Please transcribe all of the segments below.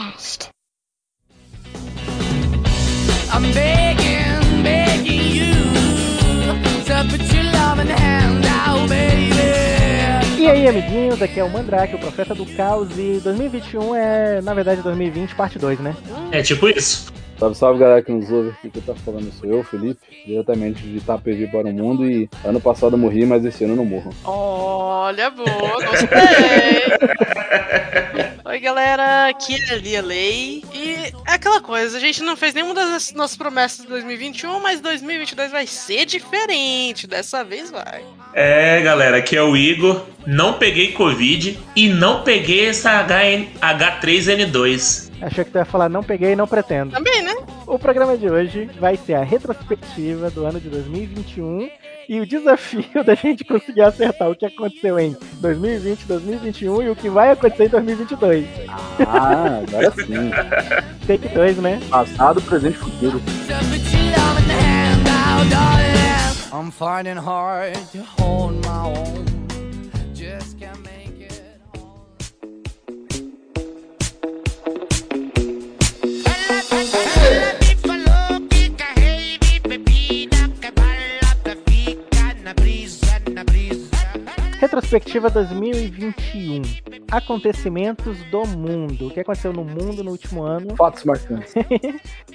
podcast. I'm begging, begging you to put your love in the hand now, baby. E aí, amiguinhos, aqui é o Mandrake, o Profeta do Caos, e 2021 é, na verdade, 2020, parte 2, né? É tipo isso. Salve, salve galera que nos ouve aqui, que tá falando sou eu, Felipe, diretamente de Itapevi para o mundo e ano passado eu morri, mas esse ano eu não morro. Olha, boa, gostei. Oi, galera, aqui é a Lia Lei. E é aquela coisa, a gente não fez nenhuma das nossas promessas de 2021, mas 2022 vai ser diferente. Dessa vez vai. É, galera, aqui é o Igor. Não peguei Covid e não peguei essa HN H3N2. Achei que tu ia falar não peguei e não pretendo. Também, né? O programa de hoje vai ser a retrospectiva do ano de 2021 e o desafio da gente conseguir acertar o que aconteceu em 2020, 2021 e o que vai acontecer em 2022. Ah, agora sim. Take 2, né? Passado, presente e futuro. I'm finding hard to hold my own. Retrospectiva 2021. Acontecimentos do mundo. O que aconteceu no mundo no último ano? Fatos marcantes.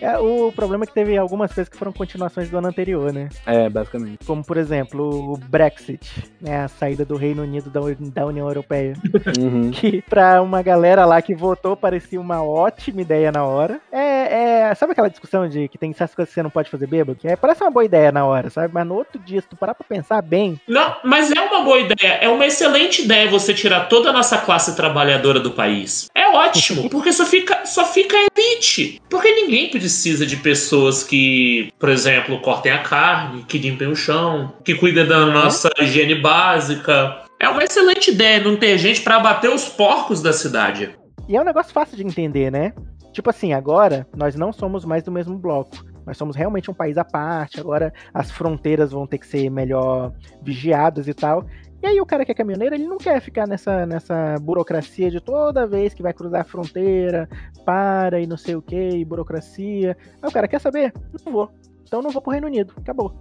É, o problema é que teve algumas coisas que foram continuações do ano anterior, né? É, basicamente. Como, por exemplo, o Brexit, né? A saída do Reino Unido da, da União Europeia. Uhum. que pra uma galera lá que votou parecia uma ótima ideia na hora. É, é- sabe aquela discussão de que tem certas coisas que você não pode fazer bêbado? Que é, parece uma boa ideia na hora, sabe? Mas no outro dia, se tu parar pra pensar bem, Não, mas é uma boa ideia. É uma excelente ideia você tirar toda a nossa classe trabalhadora do país. É ótimo, porque só fica, só fica elite. Porque ninguém precisa de pessoas que, por exemplo, cortem a carne, que limpem o chão, que cuidem da nossa higiene básica. É uma excelente ideia não ter gente pra abater os porcos da cidade. E é um negócio fácil de entender, né? Tipo assim, agora nós não somos mais do mesmo bloco. Nós somos realmente um país à parte. Agora as fronteiras vão ter que ser melhor vigiadas e tal. E aí o cara que é caminhoneiro, ele não quer ficar nessa, nessa burocracia de toda vez que vai cruzar a fronteira, para e não sei o que, e burocracia. Aí o cara quer saber? Não vou. Então não vou pro Reino Unido. Acabou.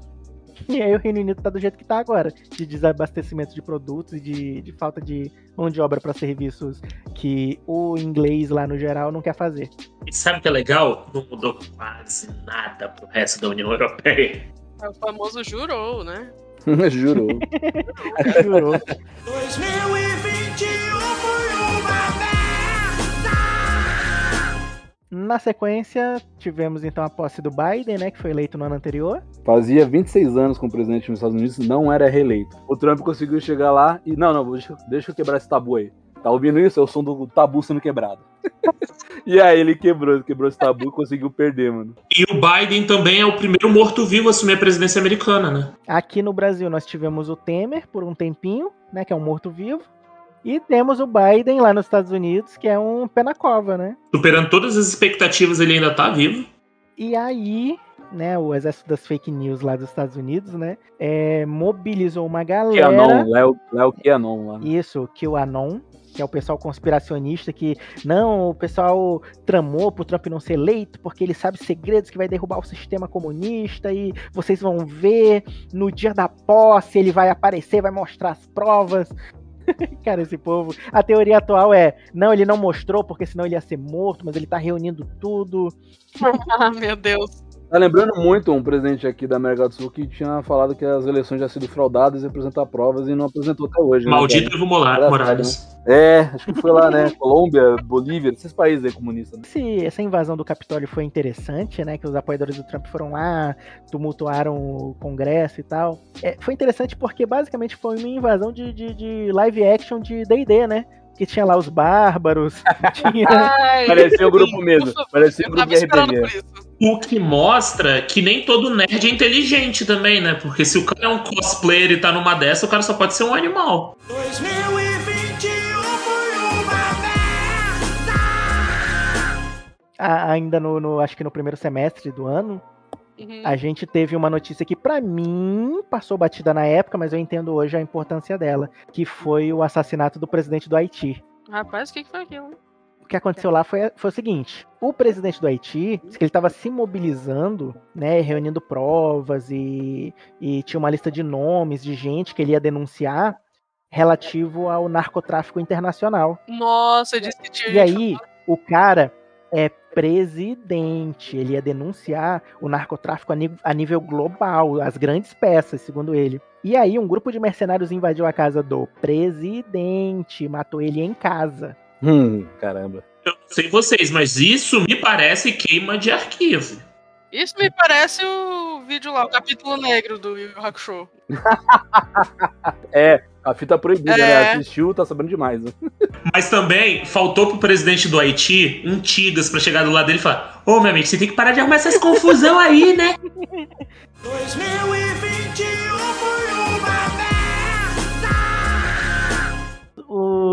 E aí o Reino Unido tá do jeito que tá agora, de desabastecimento de produtos e de, de falta de mão de obra para serviços que o inglês lá no geral não quer fazer. E sabe o que é legal? Não mudou quase nada pro resto da União Europeia. É o famoso jurou, né? Jurou. Jurou. 2021 foi uma Na sequência, tivemos então a posse do Biden, né, que foi eleito no ano anterior. Fazia 26 anos como presidente nos Estados Unidos, não era reeleito. O Trump conseguiu chegar lá e. Não, não, deixa, deixa eu quebrar esse tabu aí. Tá ouvindo isso? É o som do tabu sendo quebrado. e aí ele quebrou, quebrou esse tabu e conseguiu perder, mano. E o Biden também é o primeiro morto-vivo a assumir a presidência americana, né? Aqui no Brasil nós tivemos o Temer por um tempinho, né, que é um morto-vivo. E temos o Biden lá nos Estados Unidos, que é um pé na cova, né? Superando todas as expectativas, ele ainda tá vivo. E aí, né, o exército das fake news lá dos Estados Unidos, né, é, mobilizou uma galera. QAnon, Léo, Léo QAnon lá. Isso, que o Anon, que é o pessoal conspiracionista que não, o pessoal tramou pro Trump não ser eleito porque ele sabe segredos que vai derrubar o sistema comunista e vocês vão ver no dia da posse ele vai aparecer, vai mostrar as provas. Cara, esse povo. A teoria atual é: não, ele não mostrou porque senão ele ia ser morto, mas ele tá reunindo tudo. Ah, meu Deus. Tá lembrando muito um presidente aqui da América do Sul que tinha falado que as eleições já sido fraudadas e apresentar provas e não apresentou até hoje. né, Maldito cara? Evo Morales. É, acho que foi lá, né? Colômbia, Bolívia, esses países aí comunistas. Né? Esse, essa invasão do Capitólio foi interessante, né? Que os apoiadores do Trump foram lá, tumultuaram o Congresso e tal. É, foi interessante porque basicamente foi uma invasão de, de, de live action de D&D, né? Que tinha lá os bárbaros, tinha... Ai, Parecia um grupo mesmo. Parecia um Eu grupo tava de RPG. O que mostra que nem todo nerd é inteligente também, né? Porque se o cara é um cosplayer e tá numa dessa, o cara só pode ser um animal. 2021 foi uma a- ainda no, no- acho que no primeiro semestre do ano, Uhum. a gente teve uma notícia que pra mim passou batida na época, mas eu entendo hoje a importância dela, que foi o assassinato do presidente do Haiti. Rapaz, o que, que foi aquilo? O que aconteceu lá foi, foi o seguinte: o presidente do Haiti disse que ele estava se mobilizando, né, reunindo provas e, e tinha uma lista de nomes de gente que ele ia denunciar relativo ao narcotráfico internacional. Nossa, eu disse que tinha E gente aí, o cara é presidente, ele ia denunciar o narcotráfico a, a nível global, as grandes peças, segundo ele. E aí, um grupo de mercenários invadiu a casa do presidente, matou ele em casa. Hum, caramba. Eu não sei vocês, mas isso me parece queima de arquivo. Isso me parece o vídeo lá, o capítulo negro do Yu Yu Hakusho. É, a fita proibida, É. né? Assistiu, tá sabendo demais. né? Mas também faltou pro presidente do Haiti um Tigas pra chegar do lado dele e falar: Ô meu amigo, você tem que parar de arrumar essas confusão aí, né? 2021 foi uma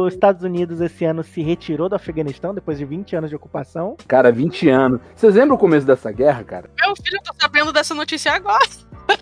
Os Estados Unidos esse ano se retirou do Afeganistão depois de 20 anos de ocupação. Cara, 20 anos. Vocês lembram o começo dessa guerra, cara? Meu filho, eu tô sabendo dessa notícia agora.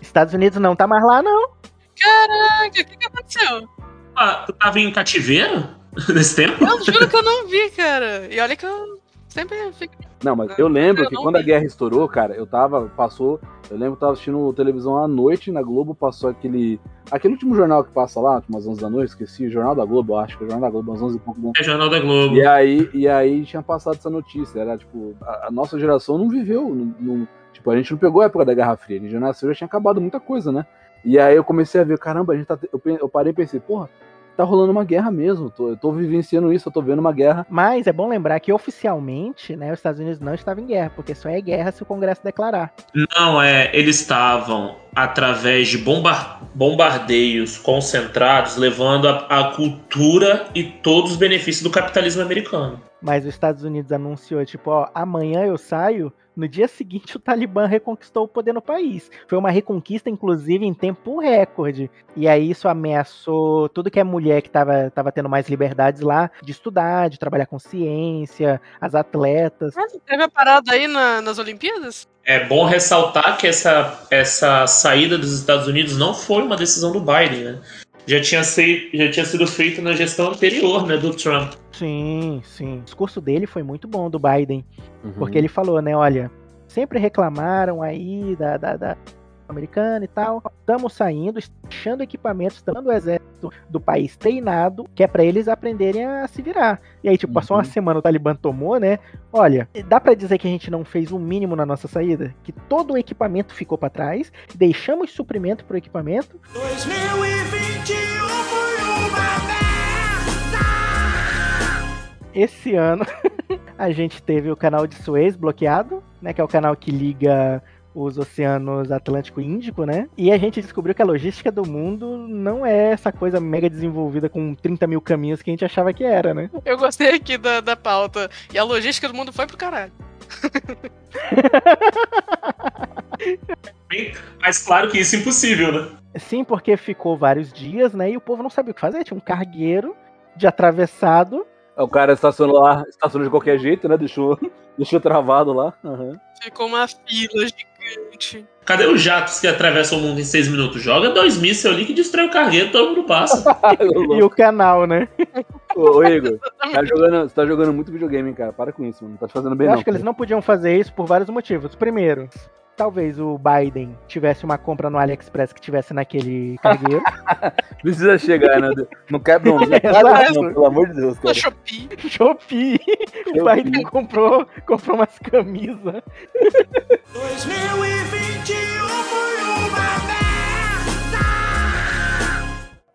Estados Unidos não tá mais lá, não. Caraca, o que, que aconteceu? Ah, tu tava em cativeiro nesse tempo? Eu juro que eu não vi, cara. E olha que eu sempre fico. Não, mas eu lembro Eu que quando a vi. guerra estourou, cara, eu tava, passou, eu lembro que eu tava assistindo televisão à noite na Globo, passou aquele, aquele último jornal que passa lá, umas 11 da noite, esqueci, o Jornal da Globo, eu acho que é o Jornal da Globo, umas 11 e pouco É Jornal da Globo. E aí, e aí tinha passado essa notícia, era tipo, a, a nossa geração não viveu, não, não- tipo, a gente não pegou a época da Guerra Fria, a gente já nasceu, já tinha acabado muita coisa, né? E aí eu comecei a ver, caramba, a gente tá, eu, eu parei e pensei, porra, tá rolando uma guerra mesmo, eu tô, eu tô vivenciando isso, eu tô vendo uma guerra. Mas é bom lembrar que oficialmente, né, os Estados Unidos não estavam em guerra, porque só é guerra se o Congresso declarar. Não, é, eles estavam através de bombar- bombardeios concentrados, levando a, a cultura e todos os benefícios do capitalismo americano. Mas os Estados Unidos anunciou, tipo, ó, amanhã eu saio. No dia seguinte, o Talibã reconquistou o poder no país. Foi uma reconquista, inclusive, em tempo recorde. E aí isso ameaçou tudo que é mulher que tava, tava tendo mais liberdades lá, de estudar, de trabalhar com ciência, as atletas. Ah, teve a parada aí na- nas Olimpíadas? É bom ressaltar que essa, essa saída dos Estados Unidos não foi uma decisão do Biden, né? Já tinha, sei- já tinha sido feita na gestão anterior, né, do Trump. Sim, sim. O discurso dele foi muito bom, do Biden. Uhum. Porque ele falou, né, olha, sempre reclamaram aí da, da, da americana e tal. Estamos saindo, deixando equipamentos, dando o exército do país treinado, que é pra eles aprenderem a se virar. E aí, tipo, passou uma Uhum. semana, o Talibã tomou, né? Olha, dá pra dizer que a gente não fez o mínimo na nossa saída? Que todo o equipamento ficou pra trás, deixamos suprimento pro equipamento. 2021 foi uma Esse ano a gente teve o canal de Suez bloqueado, né? Que é o canal que liga os oceanos Atlântico e Índico, né? E a gente descobriu que a logística do mundo não é essa coisa mega desenvolvida com 30 mil caminhos que a gente achava que era, né? Eu gostei aqui da, da pauta. E a logística do mundo foi pro caralho. Mas claro que isso é impossível, né? Sim, porque ficou vários dias, né? E o povo não sabia o que fazer. Tinha um cargueiro de atravessado. O cara estacionou lá, estacionou de qualquer jeito, né? Deixou, deixou travado lá. Aham. Ficou uma fila gigante. Cadê os jatos que atravessam o mundo em seis minutos? Joga dois mísseis ali que destrói o cargueiro, todo mundo passa. E o canal, né? ô, ô, Igor, tá jogando, você tá jogando muito videogame, hein, cara. Para com isso, mano. Não tá te fazendo bem, Eu não. acho que eles não podiam fazer isso por vários motivos. Primeiro, talvez o Biden tivesse uma compra no AliExpress que tivesse naquele cargueiro. Precisa chegar, né? Não quebra, não. Não, não, pelo amor de Deus, cara. Shopee. Shopee. O. Biden comprou, comprou umas camisas. 2021 foi uma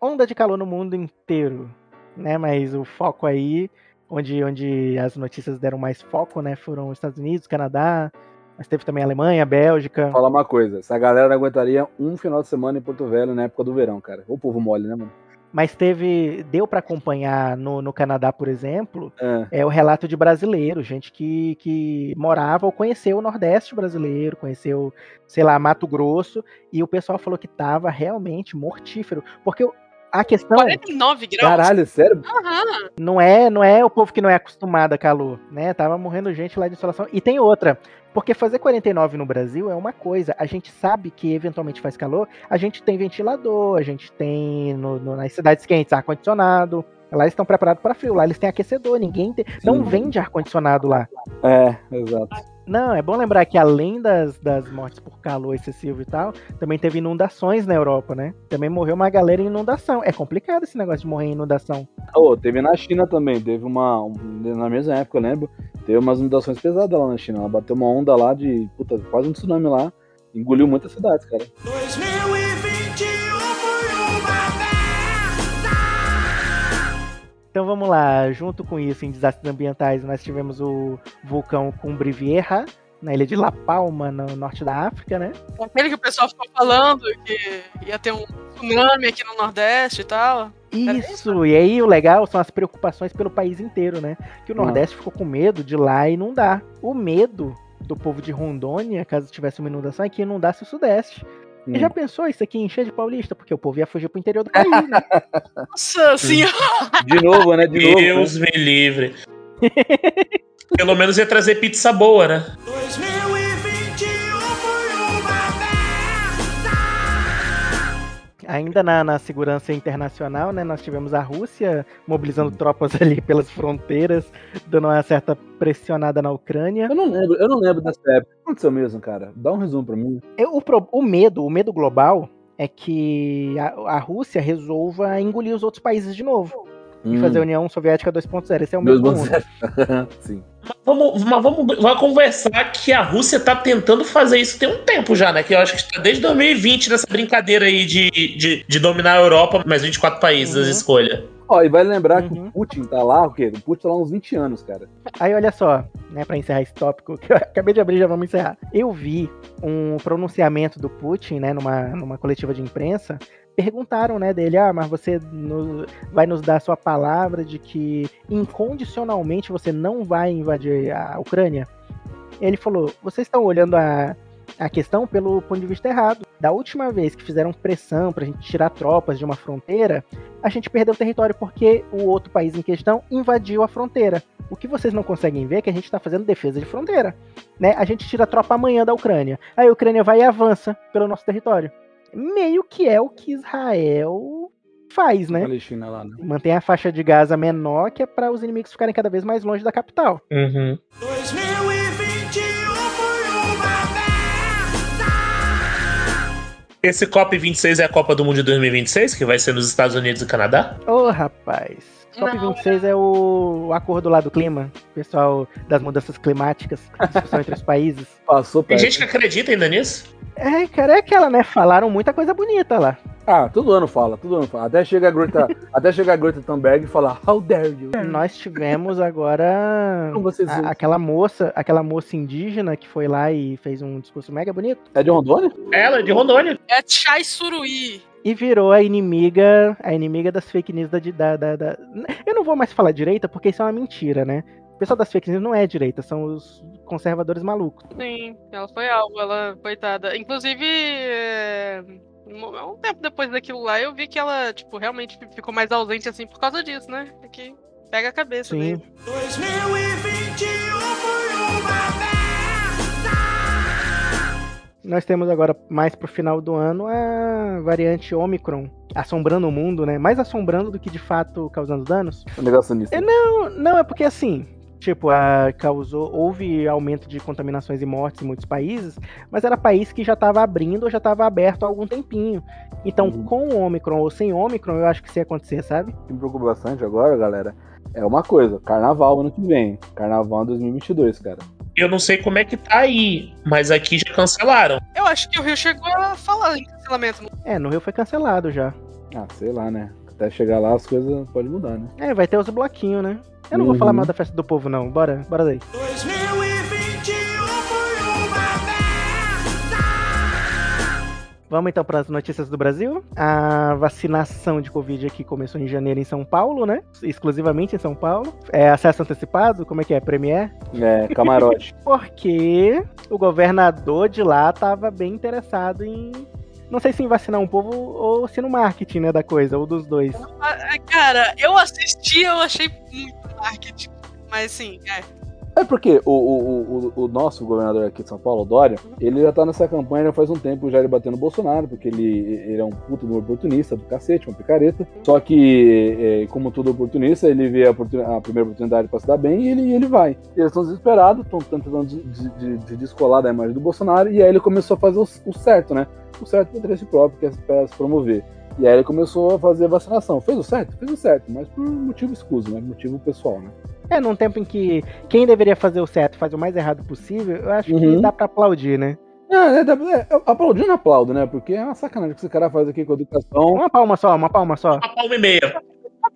Onda de calor no mundo inteiro, né? Mas o foco aí, onde, onde as notícias deram mais foco, né? Foram os Estados Unidos, Canadá, mas teve também a Alemanha, a Bélgica. Vou falar uma coisa. Essa galera não aguentaria um final de semana em Porto Velho na época do verão, cara. O povo mole, né, mano? Mas teve. Deu pra acompanhar no, no Canadá, por exemplo, É. é o relato de brasileiros, gente que, que morava ou conheceu o Nordeste brasileiro, conheceu, sei lá, Mato Grosso, e o pessoal falou que tava realmente mortífero. Porque a questão 49 graus. Caralho, sério? Aham. não é, não é o povo que não é acostumado a calor, né? Tava morrendo gente lá de insolação. E tem outra, porque fazer 49 no Brasil é uma coisa. A gente sabe que eventualmente faz calor, a gente tem ventilador, a gente tem no- no- nas cidades quentes ar-condicionado. Lá eles estão preparados para frio, lá eles têm aquecedor, ninguém tem, não vende ar-condicionado lá. É, exato. Não, é bom lembrar que além das, das mortes por calor excessivo e tal, também teve inundações na Europa, né? Também morreu uma galera em inundação. É complicado esse negócio de morrer em inundação. Oh, teve na China também, teve uma. um- na mesma época, eu lembro. Teve umas inundações pesadas lá na China. Ela bateu uma onda lá de. Puta, quase um tsunami lá. Engoliu muitas cidades, cara. 2021 Então vamos lá, junto com isso, em desastres ambientais, nós tivemos o vulcão Cumbre-Vieja, na ilha de La Palma, no norte da África, né? Aquele que o pessoal ficou falando que ia ter um tsunami aqui no Nordeste e tal. Isso, e aí o legal são as preocupações pelo país inteiro, né? Que o Ah. Nordeste ficou com medo de lá inundar. O medo do povo de Rondônia, caso tivesse uma inundação, é que inundasse o Sudeste. E Hum. já pensou isso aqui encher de paulista? Porque o povo ia fugir pro interior do país, né? Nossa senhora. De novo, né? De novo. né? Deus me livre. Pelo menos ia trazer pizza boa, né? 2021 Ainda na, na segurança internacional, né, nós tivemos a Rússia mobilizando tropas ali pelas fronteiras, dando uma certa pressionada na Ucrânia. Eu não lembro, eu não lembro dessa época. O que aconteceu mesmo, cara? Dá um resumo pra mim. Eu- O, o medo, o medo global é que a, a Rússia resolva engolir os outros países de novo e fazer a União Soviética 2.0. Esse é o medo do mundo. Sim. Vamos, mas vamos, vamos conversar que a Rússia tá tentando fazer isso tem um tempo já, né? Que eu acho que está desde 2020 nessa brincadeira aí de, de, de dominar a Europa, mais 24 países Uhum. as escolha. Ó, e vai lembrar que Uhum. o Putin tá lá, o quê? O Putin tá lá há uns 20 anos, cara. Aí olha só, né, para encerrar esse tópico que eu acabei de abrir, já vamos encerrar. Eu vi um pronunciamento do Putin, né, numa, numa coletiva de imprensa. Perguntaram, né, dele, ah, mas você vai nos dar a sua palavra de que incondicionalmente você não vai invadir a Ucrânia? Ele falou, vocês estão olhando a, a questão pelo ponto de vista errado. Da última vez que fizeram pressão pra gente tirar tropas de uma fronteira, a gente perdeu território porque o outro país em questão invadiu a fronteira. O que vocês não conseguem ver é que a gente está fazendo defesa de fronteira. Né? A gente tira a tropa amanhã da Ucrânia. Aí a Ucrânia vai e avança pelo nosso território. Meio que é o que Israel faz, né? Palestina lá, né? Mantém a faixa de Gaza menor, que é para os inimigos ficarem cada vez mais longe da capital. Uhum. 2021 foi uma Esse COP26 é a Copa do Mundo de 2026, que vai ser nos Estados Unidos e Canadá? Ô, rapaz. COP26 é o acordo lá do clima, pessoal das mudanças climáticas, discussão entre os países. Passou Tem gente que acredita ainda nisso? É, cara, é aquela, né? Falaram muita coisa bonita lá. Ah, todo ano fala, todo ano fala. Até chega a Greta, até chega a Greta Thunberg e fala, how dare you? Nós tivemos agora a- aquela moça, aquela moça indígena que foi lá e fez um discurso mega bonito É de Rondônia? Ela, de Rondônia. É Chai Suruí. E virou a inimiga, a inimiga das fake news da, da, da, da- Eu não vou mais falar direita porque isso é uma mentira, né? O pessoal das fake news não é direita, são os conservadores malucos. Sim, ela foi alvo, ela, coitada. Inclusive, é, um tempo depois daquilo lá, eu vi que ela, tipo, realmente ficou mais ausente, assim, por causa disso, né? É que pega a cabeça Sim. dele. 2021 foi uma Nós temos agora, mais pro final do ano, a variante Omicron assombrando o mundo, né? Mais assombrando do que de fato causando danos. O negacionista. É, Não, não, é porque assim, tipo, a, causou, houve aumento de contaminações e mortes em muitos países, mas era país que já estava abrindo ou já estava aberto há algum tempinho. Então, Uhum. com o Omicron ou sem Omicron, eu acho que isso ia acontecer, sabe? O que me preocupa bastante agora, galera, é uma coisa. Carnaval ano que vem. Carnaval em 2022, cara. Eu não sei como é que tá aí, mas aqui já cancelaram. Eu acho que o Rio chegou a falar em cancelamento. É, no Rio foi cancelado já. Ah, sei lá, né? Até chegar lá as coisas podem mudar, né? É, vai ter os bloquinhos, né? Eu não vou Uhum. falar mal da festa do povo, não. Bora, bora daí. 2021 Vamos então para as notícias do Brasil. A vacinação de Covid aqui começou em janeiro em São Paulo, né? Exclusivamente em São Paulo. É acesso antecipado? Como é que é? Premier? É, camarote. Porque o governador de lá estava bem interessado em. Não sei se em vacinar um povo ou se no marketing, né, da coisa, ou dos dois. Ah, ah, Cara, eu assisti, eu achei muito marketing. Mas sim, é. É porque o, o, o, o nosso governador aqui de São Paulo, Dória, ele já tá nessa campanha faz um tempo, já ele batendo Bolsonaro, porque ele, ele é um puto oportunista do cacete, uma picareta. Só que, é, como todo oportunista, ele vê a, oportun- a primeira oportunidade pra se dar bem e ele, ele vai. E eles estão desesperados, estão tentando de, de- de- de descolar da imagem do Bolsonaro, e aí ele começou a fazer o, o certo, né? O certo pro interesse próprio, que é se promover. E aí ele começou a fazer vacinação. Fez o certo? Fez o certo, mas por motivo escuso, né? Motivo pessoal, né? É, num tempo em que quem deveria fazer o certo faz o mais errado possível, eu acho que Uhum. dá pra aplaudir, né? É, é, é, é, aplaudindo aplaudo, né? Porque é uma sacanagem que esse cara faz aqui com a educação. Uma palma só, uma palma só. Uma palma e meia.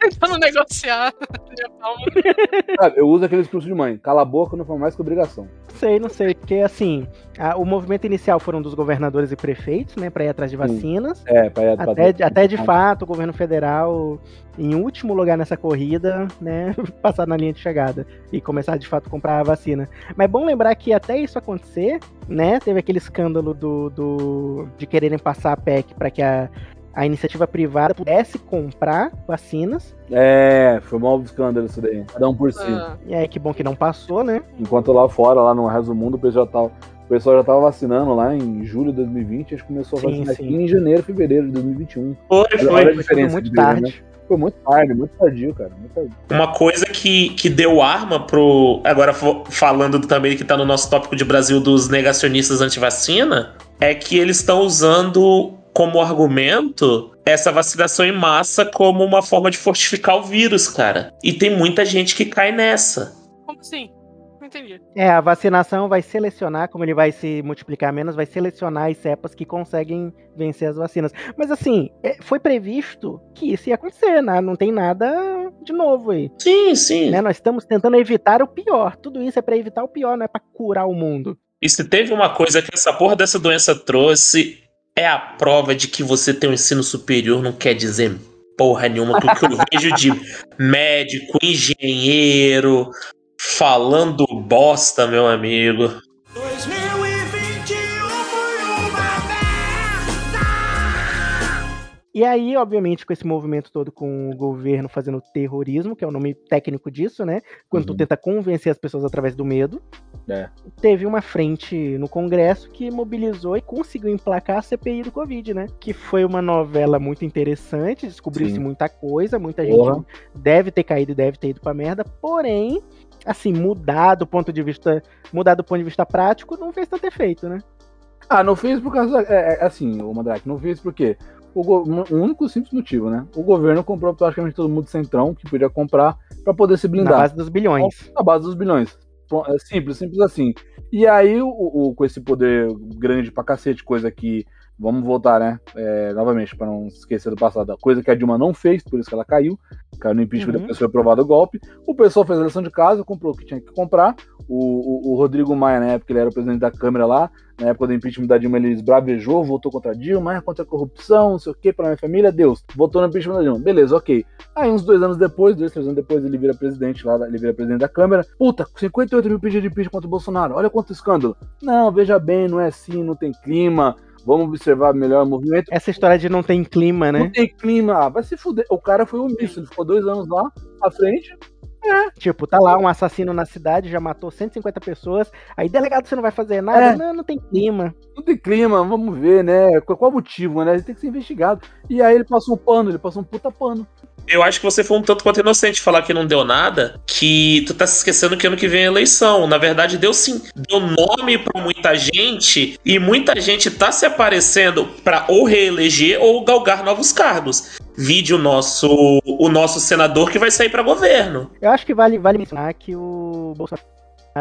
Tentando negociar. Sabe, eu uso aquele discurso de mãe. Cala a boca, não foi mais que obrigação. Não sei, não sei, porque assim, a- o movimento inicial foram dos governadores e prefeitos, né, pra ir atrás de vacinas. É, pra, pra Até, até de fato o governo federal, em último lugar nessa corrida, né, passar na linha de chegada e começar de fato a comprar a vacina. Mas é bom lembrar que até isso acontecer, né, teve aquele escândalo do, do de quererem passar a PEC para que a, a iniciativa privada pudesse comprar vacinas. É, foi um mau escândalo isso daí. Cada um por si. Ah, E aí que bom que não passou, né? Enquanto lá fora, lá no resto do mundo, o pessoal já tava, o pessoal já tava vacinando lá em julho de 2020, a gente começou a Sim, vacinar sim. aqui em janeiro, fevereiro de 2021. Foi, foi. Foi muito brilho, tarde. né? Foi muito tarde, muito tardio, cara. Muito tardio. Uma coisa que, que deu arma pro. Agora falando também que tá no nosso tópico de Brasil dos negacionistas anti-vacina, é que eles estão usando como argumento essa vacinação em massa como uma forma de fortificar o vírus, cara. E tem muita gente que cai nessa. como assim? Não entendi. É, a vacinação vai selecionar, como ele vai se multiplicar menos, vai selecionar as cepas que conseguem vencer as vacinas. Mas assim, é, foi previsto que isso ia acontecer, né? Não tem nada de novo aí. Sim, sim. Né? Nós estamos tentando evitar o pior. Tudo isso é pra evitar o pior, não é pra curar o mundo. E se teve uma coisa que essa porra dessa doença trouxe, é a prova de que você tem um ensino superior não quer dizer porra nenhuma. Porque eu vejo de médico, engenheiro, falando bosta, meu amigo. 2021 E aí, obviamente, com esse movimento todo com o governo fazendo terrorismo, que é o nome técnico disso, né? Quando tu Uhum. tenta convencer as pessoas através do medo. É. Teve uma frente no Congresso que mobilizou e conseguiu emplacar a CPI do Covid, né? Que foi uma novela muito interessante, descobriu-se muita coisa, muita Porra. gente deve ter caído e deve ter ido pra merda, porém, assim, mudar do ponto de vista, mudar do ponto de vista prático não fez tanto efeito, né? Ah, não fez por causa. É, é, assim, o Mandrake, não fez porque. O, um único simples motivo, né? O governo comprou praticamente todo mundo centrão que podia comprar pra poder se Na blindar. base dos bilhões. Na base dos bilhões. É simples, simples assim. E aí, o, o- com esse poder grande pra cacete, coisa que. Vamos voltar, né? É, novamente, pra não esquecer do passado. A coisa que a Dilma não fez, por isso que ela caiu. Caiu no impeachment, Uhum. depois foi aprovado o golpe. O pessoal fez a eleição de casa, comprou o que tinha que comprar. O, o- o Rodrigo Maia, na época, ele era o presidente da Câmara lá. Na época do impeachment da Dilma, ele esbravejou, votou contra a Dilma, ah, contra a corrupção, não sei o que, pra minha família, Deus. Votou no impeachment da Dilma. Beleza, ok. Aí, uns dois anos depois, dois, três anos depois, ele vira presidente lá, ele vira presidente da Câmara. Puta, 58 mil pedidos de impeachment contra o Bolsonaro. Olha quanto escândalo. Não, veja bem, não é assim, não tem clima. Vamos observar melhor o movimento. Essa história de não tem clima, Não né? tem clima. Ah, vai se fuder. O cara foi omisso, ele ficou dois anos lá, à frente. Tipo, tá lá um assassino na cidade, já matou 150 pessoas. Aí, delegado, você não vai fazer nada? É. Não, não tem clima. Não tem clima, vamos ver, né? Qual, qual o motivo, né? Ele tem que ser investigado. E aí ele passou um pano, ele passou um puta pano. Eu acho que você foi um tanto quanto inocente falar que não deu nada, que tu tá se esquecendo que ano que vem é eleição. Na verdade, deu sim. Deu nome pra muita gente e muita gente tá se aparecendo pra ou reeleger ou galgar novos cargos. Vide o nosso, o nosso senador que vai sair pra governo. Eu acho que vale, vale mencionar que o Bolsonaro,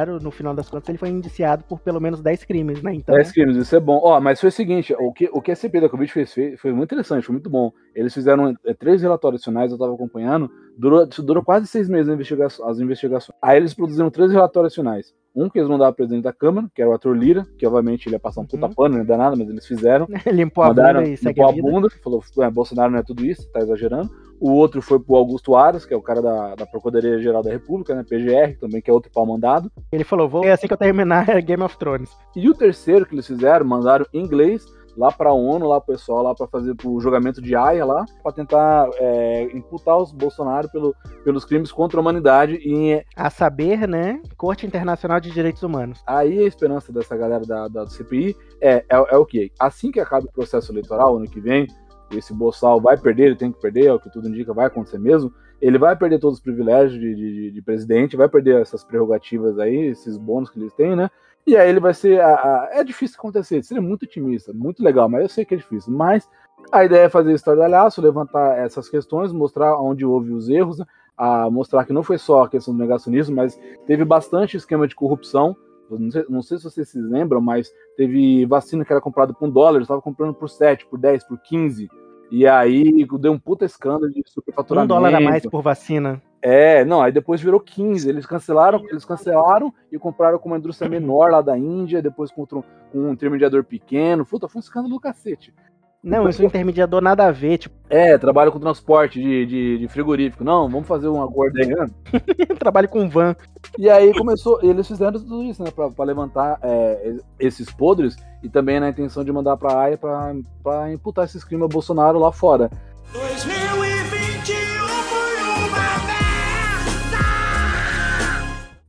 no final das contas, ele foi indiciado por pelo menos 10 crimes, né? Então, 10 crimes, isso é bom. Ó, mas foi o seguinte, o que, o que a CPI da Covid fez, fez foi muito interessante, foi muito bom. Eles fizeram é, três relatórios finais, eu tava acompanhando, durou, durou quase seis meses a investiga- as investigações. Aí eles produziram três relatórios finais. Um que eles mandaram pro presidente da Câmara, que era o ator Lira, que obviamente ele ia passar um puta Uhum. pano, não dá nada, mas eles fizeram. limpou a mandaram bunda e limpou a a bunda, falou, "Ué, Bolsonaro não é tudo isso, tá exagerando. O outro foi pro Augusto Aras, que é o cara da, da Procuradoria Geral da República, né, PGR, também, que é outro pau mandado. Ele falou, vou é assim que eu terminar Game of Thrones. E o terceiro que eles fizeram, mandaram em inglês lá pra ONU, lá pro pessoal, lá pra fazer o julgamento de Haia lá, pra tentar é, imputar os Bolsonaro pelo, pelos crimes contra a humanidade. E A saber, né? Corte Internacional de Direitos Humanos. aí a esperança dessa galera da, da CPI é, é, é o quê? Assim que acaba o processo eleitoral, ano que vem, esse Boçal vai perder, ele tem que perder, é o que tudo indica, vai acontecer mesmo. Ele vai perder todos os privilégios de, de, de presidente, vai perder essas prerrogativas aí, esses bônus que eles têm, né? E aí ele vai ser. A, a- é difícil acontecer, seria muito otimista, muito legal, mas eu sei que é difícil. Mas a ideia é fazer estardalhaço, levantar essas questões, mostrar onde houve os erros, a mostrar que não foi só a questão do negacionismo, mas teve bastante esquema de corrupção. Não sei, não sei se vocês se lembram, mas teve vacina que era comprada por um dólar, eles estavam comprando por 7, por 10, por 15. E aí deu um puta escândalo de Um superfaturamento. dólar a mais por vacina. É, não, aí depois virou 15. Eles cancelaram, eles cancelaram e compraram com uma indústria menor lá da Índia, depois com um intermediador pequeno. Puta, foi um escândalo do cacete. Não, isso é intermediador nada a ver. Tipo, É, trabalho com transporte de, de, de frigorífico. Não, vamos fazer um acordo aí. né? trabalho com van. E aí começou, eles fizeram tudo isso, né, pra, pra levantar é, esses podres e também na intenção de mandar pra AIA pra, pra imputar esses crimes ao Bolsonaro lá fora. 2021 foi uma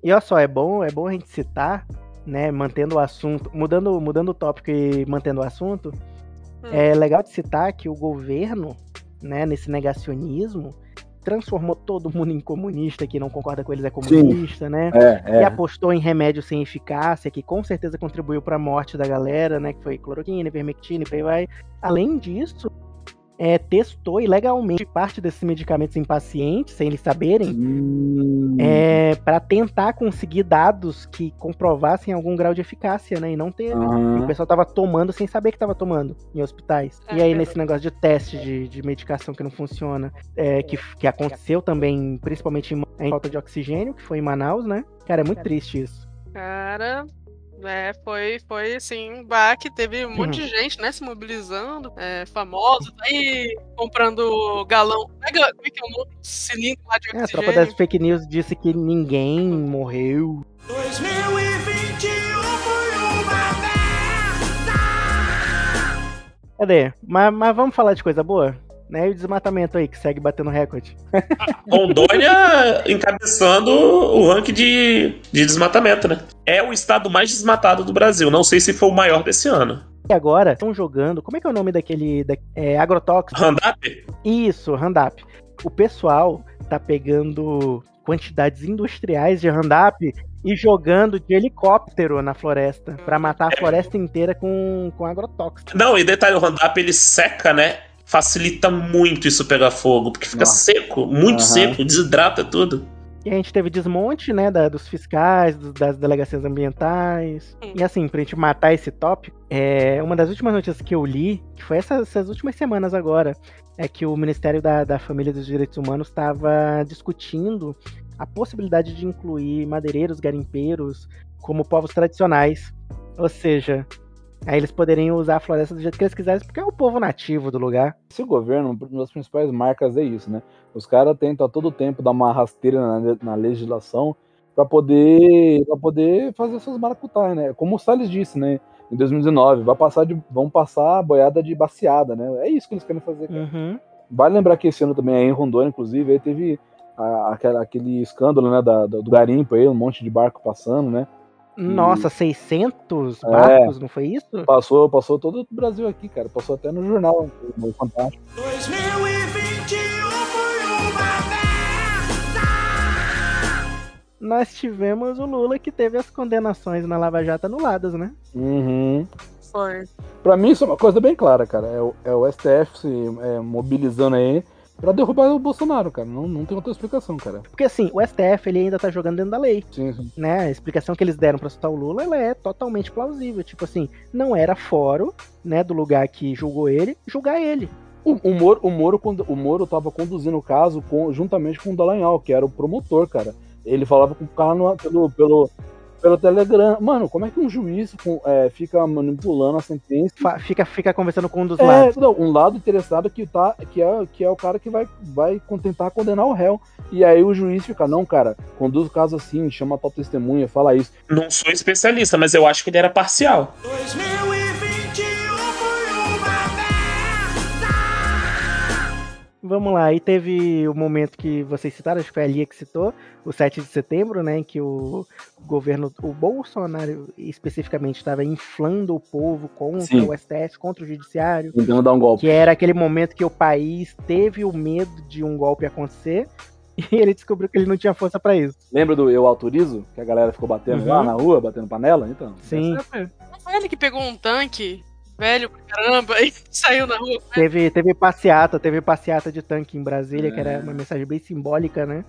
E olha só, é bom, é bom a gente citar, né, mantendo o assunto, mudando, mudando o tópico e mantendo o assunto, Hum. é legal de citar que o governo, né, nesse negacionismo, transformou todo mundo em comunista, que não concorda com eles é comunista, né? É, E é. apostou em remédio sem eficácia, que com certeza contribuiu para a morte da galera, né? Que foi cloroquina, ivermectina e por aí vai. Além disso, é, testou ilegalmente parte desses medicamentos em pacientes, sem eles saberem, Hum, é, para tentar conseguir dados que comprovassem algum grau de eficácia, né? E não teve. aham. O pessoal tava tomando sem saber que tava tomando em hospitais. É, e aí, é. nesse negócio de teste de, de medicação que não funciona, é, que, que aconteceu também, principalmente em, em falta de oxigênio, que foi em Manaus, né? Cara, é muito triste isso. Cara, é, foi, foi assim, um baque. Teve um monte Uhum. de gente, né, se mobilizando, é, famosos, aí comprando galão. Pega, como é que é o nome? Cilindro lá de É, a tropa oxigênio. das fake news disse que ninguém morreu. 2021 foi uma Cadê? Mas, mas vamos falar de coisa boa? Né? E o desmatamento aí, que segue batendo recorde. Rondônia encabeçando o ranking de, de desmatamento, né? É o estado mais desmatado do Brasil. Não sei se foi o maior desse ano. E agora, estão jogando. Como é que é o nome daquele. Da, é, agrotóxico? Randap? Isso, Randap. O pessoal tá pegando quantidades industriais de Randap e jogando de helicóptero na floresta. Pra matar a floresta inteira com, com agrotóxico. Não, e detalhe, o Randap ele seca, né? Facilita muito isso pegar fogo, porque fica Nossa. seco, muito Aham. seco, desidrata tudo. E a gente teve desmonte, né, da- dos fiscais, do- das delegacias ambientais. E assim, pra gente matar esse tópico, é, uma das últimas notícias que eu li, que foi essas, essas últimas semanas agora, é que o Ministério da, da Família e dos Direitos Humanos estava discutindo a possibilidade de incluir madeireiros, garimpeiros como povos tradicionais. Ou seja, aí eles poderiam usar a floresta do jeito que eles quisessem, porque é o povo nativo do lugar. Esse governo, uma das principais marcas é isso, né? Os caras tentam a todo tempo dar uma rasteira na, na legislação para poder para poder fazer essas maracutaias, né? Como o Salles disse, né? Em 2019, vai passar de, vão passar a boiada de baseada, né? É isso que eles querem fazer. Uhum. Vale lembrar que esse ano também aí em Rondônia, inclusive, aí teve a- aquela- aquele escândalo, né, da, do garimpo aí, um monte de barco passando, né? Nossa, 600 É. barcos, não foi isso? Passou, passou todo o Brasil aqui, cara. Passou até no jornal, no Fantástico. 2021 foi uma nós tivemos o Lula que teve as condenações na Lava Jato anuladas, né? Uhum. Foi. Pra mim, isso é uma coisa bem clara, cara. É o, é o STF se é, mobilizando aí pra derrubar o Bolsonaro, cara. Não, não tem outra explicação, cara. Porque assim, o STF ele ainda tá jogando dentro da lei, Sim, sim. né? A explicação que eles deram pra soltar o Lula, ela é totalmente plausível. Tipo assim, não era fórum, né, do lugar que julgou ele, julgar ele. O, o, Moro, o, Moro, o Moro tava conduzindo o caso com- juntamente com o Dallagnol, que era o promotor, cara. Ele falava com o cara no- pelo, pelo, pelo Telegram. Mano, como é que um juiz é, fica manipulando a sentença? Fa- Fica, fica conversando com um dos É, lados. não, um lado interessado que, tá, que, é, que é o cara que vai, vai tentar condenar o réu. E aí o juiz fica, não, cara, conduz o caso assim, chama tal testemunha, fala isso. Não sou especialista, mas eu acho que ele era parcial. 2021 Vamos lá, aí teve o momento que vocês citaram, acho que foi a Lia que citou, o 7 de setembro, né, em que o governo, o Bolsonaro especificamente, estava inflando o povo contra Sim. o STF, contra o judiciário, Tentando dar um golpe. que era aquele momento que o país teve o medo de um golpe acontecer, e ele descobriu que ele não tinha força pra isso. Lembra do Eu Autorizo? Que a galera ficou batendo Uhum. lá na rua, batendo panela? Então. Sim. foi ele que pegou um tanque velho pra caramba e saiu na rua. Teve, teve passeata, teve passeata de tanque em Brasília, que É. era uma mensagem bem simbólica, né?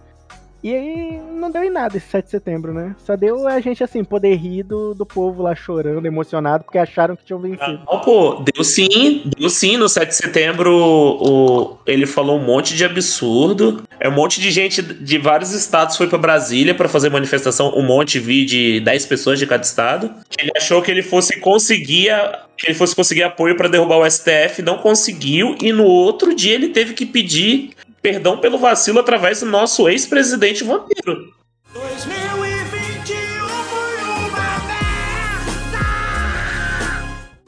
E aí não deu em nada esse 7 de setembro, né? Só deu a gente, assim, poder rir do, do povo lá chorando, emocionado, porque acharam que tinham vencido. Não, pô, deu sim, deu sim. No 7 de setembro, o, ele falou um monte de absurdo. É um monte de gente de vários estados foi pra Brasília pra fazer manifestação. Um monte, vi de 10 pessoas de cada estado. Ele achou que ele fosse conseguir, que ele fosse conseguir apoio pra derrubar o STF, não conseguiu. E no outro dia ele teve que pedir perdão pelo vacilo através do nosso ex-presidente vampiro. 2021 foi uma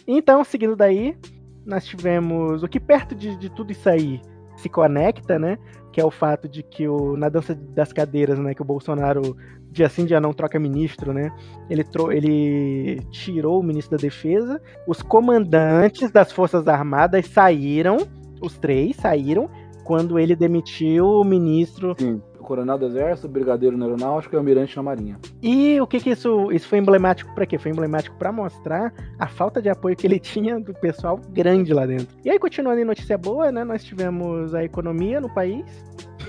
Então, seguindo daí, nós tivemos o que perto de, de tudo isso aí se conecta, né? Que é o fato de que o, na dança das cadeiras, né? Que o Bolsonaro, dia sim, dia não, troca ministro, né? Ele, tro- ele tirou o ministro da defesa. Os comandantes das Forças Armadas saíram, os três saíram, quando ele demitiu o ministro Sim. Coronel do exército, brigadeiro na aeronáutica e o almirante na marinha. E o que que isso, isso foi emblemático pra quê? Foi emblemático pra mostrar a falta de apoio que ele tinha do pessoal grande lá dentro. E aí, continuando em notícia boa, né? Nós tivemos a economia no país.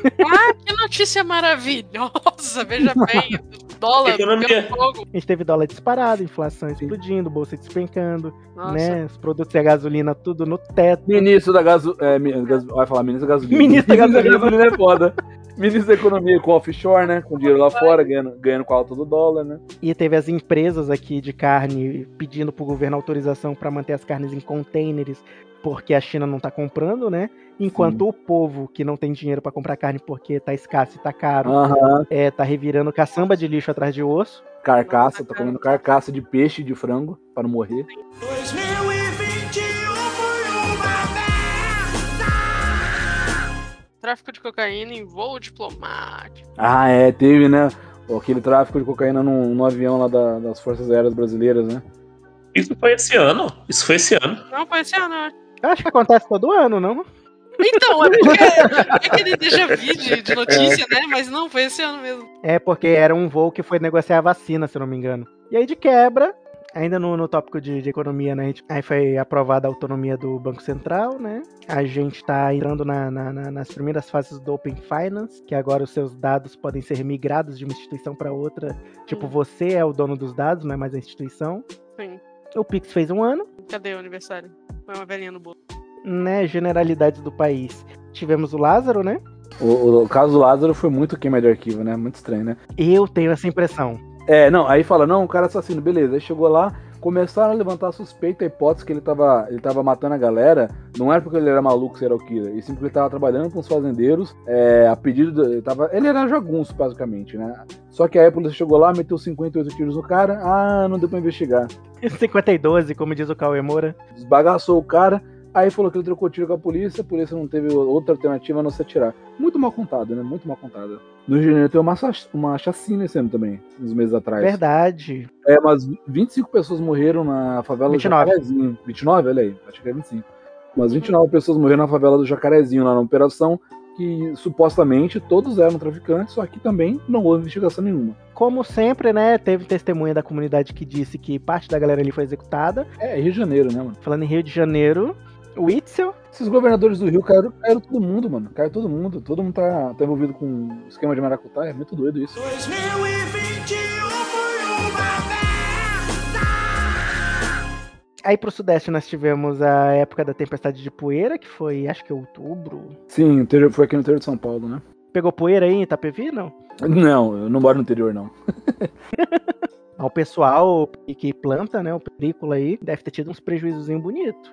Ah, que notícia maravilhosa! Veja bem, o dólar Economia. pegando fogo. A gente teve dólar disparado, inflação explodindo, bolsa despencando, Nossa, né? Os produtos e a gasolina tudo no teto. Ministro da gaso... é, gas- Vai falar ministro da gasolina. Ministro da gasolina. gasolina é foda. Ministro da economia com offshore, né? Com dinheiro lá fora, ganhando, ganhando com a alta do dólar, né? E teve as empresas aqui de carne pedindo pro governo autorização para manter as carnes em containers, porque a China não tá comprando, né? Enquanto o povo que não tem dinheiro para comprar carne porque tá escasso e tá caro, Aham. é, tá revirando caçamba de lixo atrás de osso. Carcaça, tá comendo carcaça de peixe e de frango para não morrer. 2021 foi uma tráfico de cocaína em voo diplomático. Ah, é, teve, né? Aquele tráfico de cocaína no, no avião lá da- das Forças Aéreas Brasileiras, né? Isso foi esse ano. Isso foi esse ano. Não, foi esse ano, eu acho. Eu acho que acontece todo ano, não? Então, é porque é aquele déjà vu de, de notícia, né? Mas não, foi esse ano mesmo. É porque era um voo que foi negociar a vacina, se eu não me engano. E aí, de quebra, ainda no, no tópico de, de economia, né? gente- Aí foi aprovada a autonomia do Banco Central, né? A gente tá entrando na- na- na- nas primeiras fases do Open Finance, que agora os seus dados podem ser migrados de uma instituição para outra. Tipo, Hum. você é o dono dos dados, não é mais a instituição. Sim. O Pix fez um ano, Cadê o aniversário? Foi uma velhinha no bolo. né? Generalidades do país. Tivemos o Lázaro, né? O, o caso do Lázaro foi muito queima de arquivo, né? Muito estranho, né? Eu tenho essa impressão. É, não, aí fala, não, o cara é assassino, beleza. Aí chegou lá, começaram a levantar a suspeita, a hipótese que ele tava, ele tava matando a galera, não era porque ele era maluco, serial killer, e sim porque ele tava trabalhando com os fazendeiros, é, a pedido, do- ele, tava, ele era jagunço, basicamente, né? Só que aí a polícia chegou lá, meteu 58 tiros no cara, ah, não deu pra investigar. 50 e 12, como diz o Cauê Moura. Desbagaçou o cara, aí falou que ele trocou tiro com a polícia, a polícia não teve outra alternativa a não se atirar. Muito mal contado, né? Muito mal contado. No Rio de Janeiro tem uma, uma chacina esse ano também, uns meses atrás. Verdade. É, umas 25 pessoas morreram na favela 29. do Jacarezinho. 29, olha aí, acho que é 25. Umas 29 pessoas morreram na favela do Jacarezinho, lá na operação, que supostamente todos eram traficantes, só que também não houve investigação nenhuma. Como sempre, né, teve testemunha da comunidade que disse que parte da galera ali foi executada. É, Rio de Janeiro, né, mano? Falando em Rio de Janeiro, o Itzel, Esses governadores do Rio caíram, caíram todo mundo, mano. Caiu todo mundo. Todo mundo tá, tá envolvido com esquema de maracutaia. É muito doido isso. 2021 foi uma aí pro sudeste nós tivemos a época da tempestade de poeira, que foi, acho que outubro. Sim, o interior- foi aqui no interior de São Paulo, né? Pegou poeira aí em Itapevi, não? Não, eu não moro no interior, não. O pessoal que- planta, né, o película aí, deve ter tido uns prejuízos bonitos.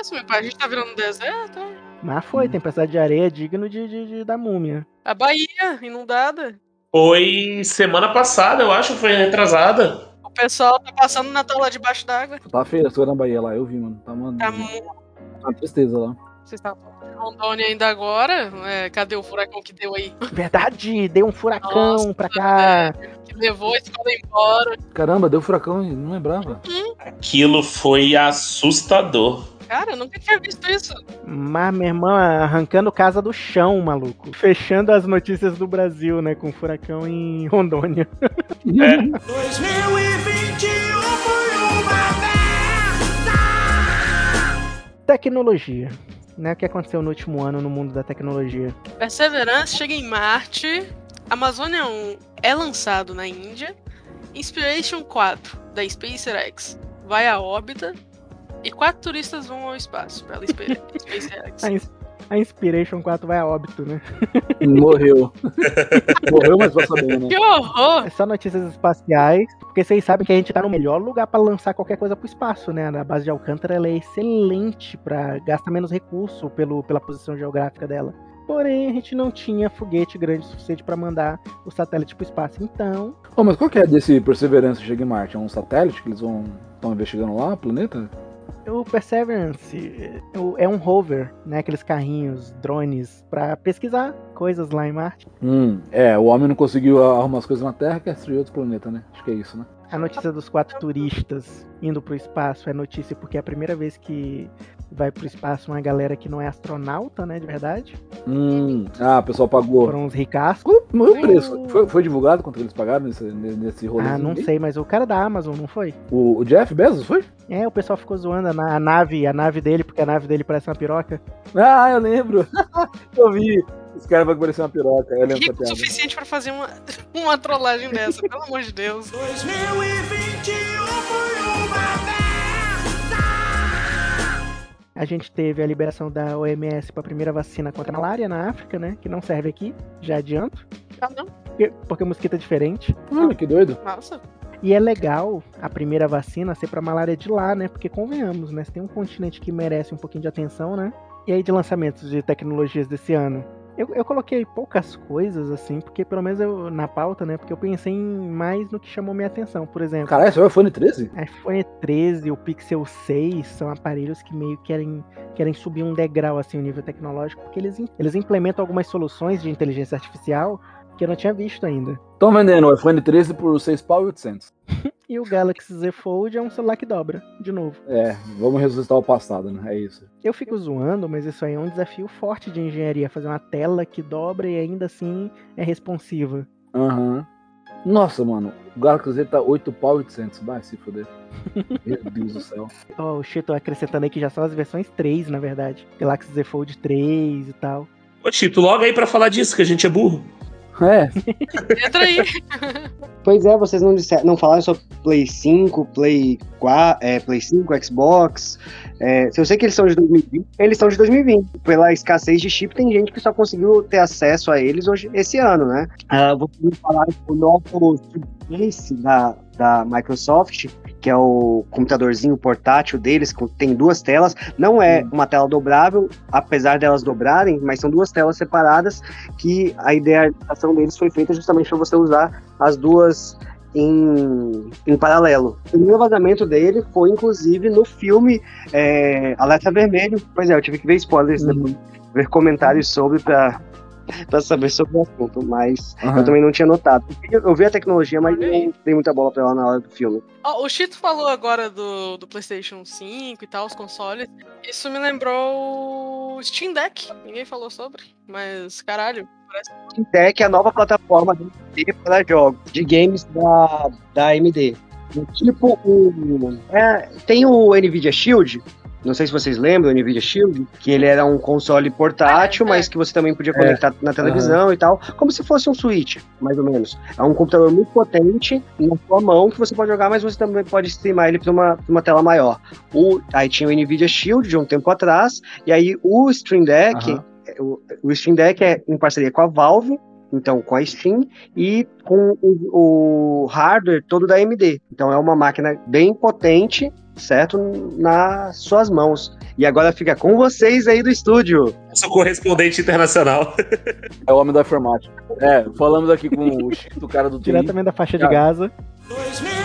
Isso, meu pai, a gente tá virando deserto. é? Mas foi, tempestade de areia é digno de, de- de- da múmia. A Bahia, inundada. Foi semana passada, eu acho, foi retrasada. O pessoal tá passando o Natal lá debaixo d'água. Tá feio as coisas na Bahia lá, eu vi, mano. Tá, mano, Tá mu- uma tristeza lá. Vocês estavam falando de Rondônia ainda agora? É, cadê o furacão que deu aí? Verdade, deu um furacão Nossa, pra cá. Que levou a escola embora. Caramba, deu furacão e não lembrava. Aquilo foi assustador. Cara, eu nunca tinha visto isso. Mas, meu irmão, arrancando casa do chão, maluco. Fechando as notícias do Brasil, né? Com furacão em Rondônia. É. 2021 foi uma Tecnologia. Né? O que aconteceu no último ano no mundo da tecnologia? Perseverance chega em Marte. Amazônia 1 é lançado na Índia. Inspiration 4 da SpaceX vai à órbita. E quatro turistas vão ao espaço pela Spa- SpaceX. A, ins- a Inspiration 4 vai a óbito, né? Morreu. Morreu, mas vai saber, né? Que horror! É só notícias espaciais, porque vocês sabem que a gente tá no melhor lugar pra lançar qualquer coisa pro espaço, né? A base de Alcântara ela é excelente pra gastar menos recurso pelo, pela posição geográfica dela. Porém, a gente não tinha foguete grande o suficiente pra mandar o satélite pro espaço. Então, Ô, mas qual que é desse Perseverance que chega em Marte? É um satélite que eles vão estão investigando lá, o planeta? O Perseverance é o- um rover, né? Aqueles carrinhos, drones, pra pesquisar coisas lá em Marte. Hum, é, o homem não conseguiu arrumar as coisas na Terra, quer destruir outro planeta, né? Acho que é isso, né? A notícia dos quatro turistas indo pro espaço é notícia porque é a primeira vez que vai pro espaço uma galera que não é astronauta, né, de verdade. Hum, ah, o pessoal pagou. Foram uns ricaços. Qual qual o preço? Foi, foi divulgado quanto eles pagaram nesse, nesse rolê? Ah, não sei, mas o cara da Amazon, não foi? O, o Jeff Bezos foi? É, o pessoal ficou zoando a, na- a nave, a nave dele, porque a nave dele parece uma piroca. Ah, eu lembro. eu vi. Esse cara vai parecer uma piroca. Eu lembro Rico o suficiente pra fazer uma, uma trollagem dessa, pelo amor de Deus. 2021 foi uma A gente teve a liberação da OMS para a primeira vacina contra a malária na África, né? Que não serve aqui, já adianto. Ah, não? Porque, porque o mosquito é diferente. Olha, que doido. Nossa. E é legal a primeira vacina ser pra malária de lá, né? Porque convenhamos, né? Se tem um continente que merece um pouquinho de atenção, né? E aí de lançamentos de tecnologias desse ano. Eu, eu coloquei poucas coisas, assim, porque pelo menos eu, na pauta, né? Porque eu pensei em mais no que chamou minha atenção. Por exemplo, Caralho, esse é o iPhone 13? iPhone 13 e o Pixel 6 são aparelhos que meio que querem, querem subir um degrau, assim, o nível tecnológico, porque eles, eles implementam algumas soluções de inteligência artificial que eu não tinha visto ainda. Estão vendendo o iPhone 13 por 6 pau e 800. E o Galaxy Z Fold é um celular que dobra, de novo. É, vamos ressuscitar o passado, né? É isso. Eu fico zoando, mas isso aí é um desafio forte de engenharia, fazer uma tela que dobra e ainda assim é responsiva. Aham. Nossa, mano, o Galaxy Z tá 8 pau e 800. Vai se foder. Meu Deus do céu. Ó, o Chito acrescentando aí que já são as versões 3, na verdade. Galaxy Z Fold 3 e tal. Ô, Tito, logo aí pra falar disso, que a gente é burro. É, Entra aí. Pois é, vocês não, disseram, não falaram sobre Play 5, Play 4, é, Play 5, Xbox. É, se eu sei que eles são de 2020, eles são de 2020. Pela escassez de chip, tem gente que só conseguiu ter acesso a eles hoje, esse ano, né? Ah, vocês falaram o novo Surface da, da Microsoft, que é o computadorzinho portátil deles, que tem duas telas. Não é uma tela dobrável, apesar delas dobrarem, mas são duas telas separadas que a idealização deles foi feita justamente para você usar as duas em, em paralelo. O primeiro vazamento dele foi, inclusive, no filme é, Alerta Vermelho. Pois é, eu tive que ver spoilers depois, ver comentários sobre para para saber sobre o assunto, mas eu aham. também não tinha notado. Eu vi- Eu a tecnologia, mas não dei muita bola pra ela na hora do filme. Ó, o Chito falou agora do, do PlayStation 5 e tal, os consoles. Isso me lembrou o Steam Deck. Ninguém falou sobre, mas caralho. Steam Deck é a nova plataforma AMD para jogos de games da, da AMD. Tipo o. é, tem o Nvidia Shield. Não sei se vocês lembram do Nvidia Shield, que ele era um console portátil, É, é. mas que você também podia conectar na televisão e tal, como se fosse um Switch, mais ou menos. É um computador muito potente na sua mão que você pode jogar, mas você também pode streamar ele para uma, pra uma tela maior. O, aí tinha o Nvidia Shield de um tempo atrás, e aí o Stream Deck, Aham. o, o Stream Deck é em parceria com a Valve, então com a Steam e com o, o hardware todo da AMD. Então é uma máquina bem potente, certo? Nas suas mãos. E agora fica com vocês aí do estúdio. Sou correspondente internacional. É o homem da informática. É, falamos aqui com o Chico, o cara do. Diretamente da faixa de Cara. Gaza. 2021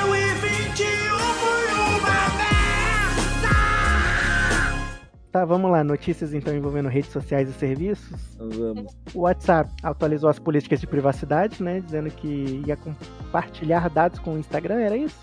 Tá, vamos lá. Notícias então envolvendo redes sociais e serviços. Vamos. O WhatsApp atualizou as políticas de privacidade, né? Dizendo que ia compartilhar dados com o Instagram, era isso?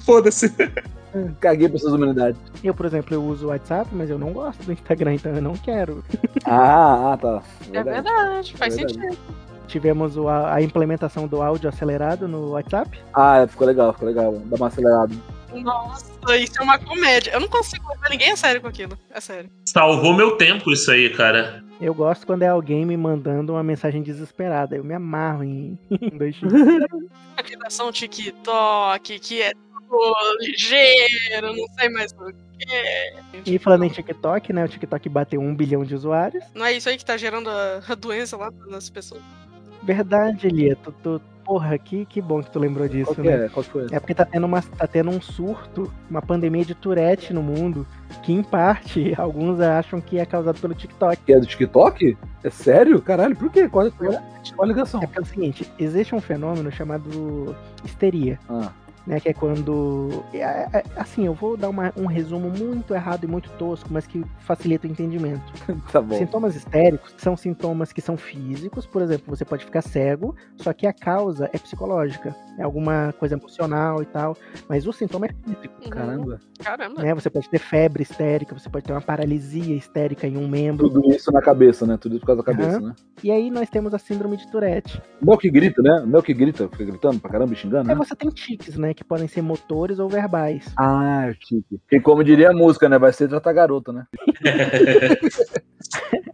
Foda-se. Caguei pra essas humanidades. Eu, por exemplo, eu uso o WhatsApp, mas eu não gosto do Instagram, então eu não quero. Ah, ah, tá. É verdade, faz Verdade. sentido. Tivemos a, a implementação do áudio acelerado no WhatsApp. Ah, ficou legal, ficou legal. Dá uma acelerada. Nossa, isso é uma comédia. Eu não consigo levar ninguém a sério com aquilo. É sério. Salvou meu tempo isso aí, cara. Eu gosto quando é alguém me mandando uma mensagem desesperada. Eu me amarro em, dois x A ligação TikTok, que é tudo ligeiro, não sei mais o que. E falando em TikTok, né? O TikTok bateu um bilhão de usuários. Não é isso aí que tá gerando a, a doença lá nas pessoas. Verdade, Lia. Tu, tu- porra, que, que bom que tu lembrou disso, Qual que né? é? Qual foi? É porque tá tendo, uma, tá tendo um surto, uma pandemia de Tourette no mundo, que em parte alguns acham que é causado pelo TikTok. Que é do TikTok? É sério? Caralho, por quê? Qual, qual, qual a ligação? É é o seguinte, existe um fenômeno chamado histeria, Ah, né? Que é quando. é, é, assim, eu vou dar uma- um resumo muito errado e muito tosco, mas que facilita o entendimento. tá bom. Sintomas histéricos são sintomas que são físicos, por exemplo, você pode ficar cego, só que a causa é psicológica, é alguma coisa emocional e tal, mas o sintoma é físico. Uhum. Caramba. Caramba. Né? Você pode ter febre histérica, você pode ter uma paralisia histérica em um membro. Tudo isso na cabeça, né? Tudo isso por causa da cabeça, Aham. né? E aí nós temos a síndrome de Tourette. Não que grita, né? Não que grita, fica gritando pra caramba e xingando, né? você tem tiques, né? Que podem ser motores ou verbais. Ah, chique. E como diria a música, né? Vai ser tratar garota, né?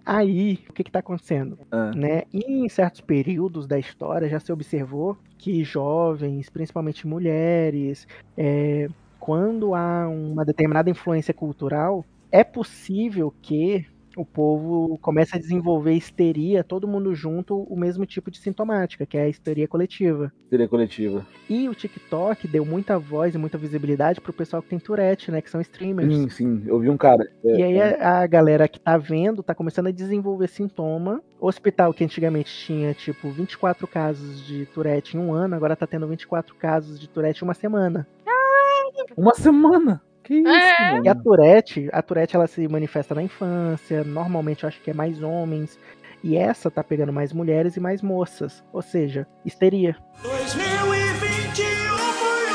Aí, o que que tá acontecendo? Ah. Né? Em certos períodos da história já se observou que jovens, principalmente mulheres, é, quando há uma determinada influência cultural, é possível que o povo comece a desenvolver histeria, todo mundo junto, o mesmo tipo de sintomática, que é a histeria coletiva. Seria coletiva. E o TikTok deu muita voz e muita visibilidade pro pessoal que tem Tourette, né? Que são streamers. Sim, sim. Eu vi um cara. é, E aí é, a, a galera que tá vendo tá começando a desenvolver sintoma. Hospital que antigamente tinha, tipo, 24 casos de Tourette em um ano, agora tá tendo 24 casos de Tourette em uma semana. Uma semana. Que isso, É. mano? E a Tourette, a Tourette ela se manifesta na infância, normalmente eu acho que é mais homens. E essa tá pegando mais mulheres e mais moças. Ou seja, histeria. 2021 foi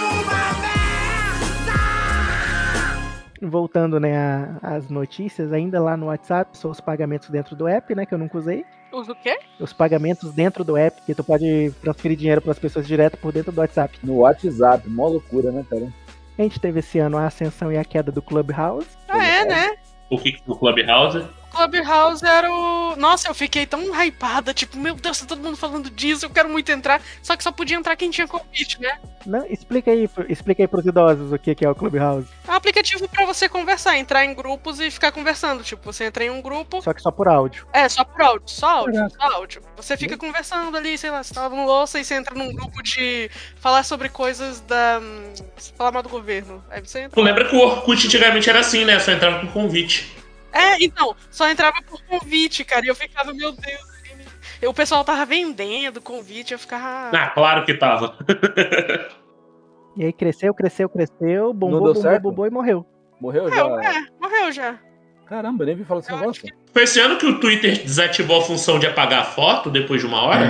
uma Voltando, né, às notícias, ainda lá no WhatsApp, são os pagamentos dentro do app, né, que eu nunca usei. Usa o quê? Os pagamentos dentro do app, que tu pode transferir dinheiro para as pessoas direto por dentro do WhatsApp. No WhatsApp, mó loucura, né, cara? A gente teve esse ano a ascensão e a queda do Clubhouse. Ah, é, né? O que que no Clubhouse? Clubhouse era o. Nossa, eu fiquei tão hypada, tipo, meu Deus, tá todo mundo falando disso, eu quero muito entrar. Só que só podia entrar quem tinha convite, né? Não, explica aí, explica aí pros idosos o que que é o Clubhouse. É um aplicativo pra você conversar, entrar em grupos e ficar conversando. Tipo, você entra em um grupo. Só que só por áudio. É, só por áudio, só áudio, só áudio. Você fica conversando ali, sei lá, você tá lavando louça e você entra num grupo de falar sobre coisas da. hum, falar mal do governo. Aí você entra. Tu lembra que o Orkut antigamente era assim, né? Só entrava com convite. É, então, só entrava por convite, cara. E eu ficava, meu Deus. O pessoal tava vendendo convite, eu ficava. Ah, claro que tava. E aí cresceu, cresceu, cresceu, Não bombou, deu bombou, certo? bombou e morreu. Morreu já? Morreu, é, morreu já. Caramba, nem vi falar desse negócio. Foi esse ano que o Twitter desativou a função de apagar a foto depois de uma hora?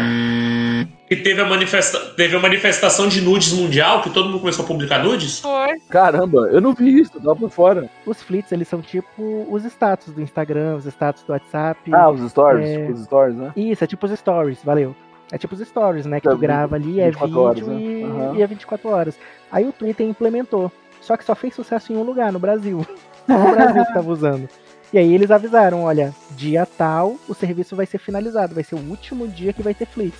E teve a, manifesta teve a manifestação de nudes mundial, que todo mundo começou a publicar nudes? Foi. Caramba, eu não vi isso, tava por fora. Os flits, eles são tipo os status do Instagram, os status do WhatsApp. Ah, os stories, É. os stories, né? Isso, é tipo os stories, valeu. É tipo os stories, né? Que É, tu grava ali, é 24 vídeo horas, né? e, Aham. e é 24 horas. Aí o Twitter implementou. Só que só fez sucesso em um lugar, no Brasil. No Brasil que tava usando. E aí eles avisaram, olha, dia tal, o serviço vai ser finalizado, vai ser o último dia que vai ter Flix.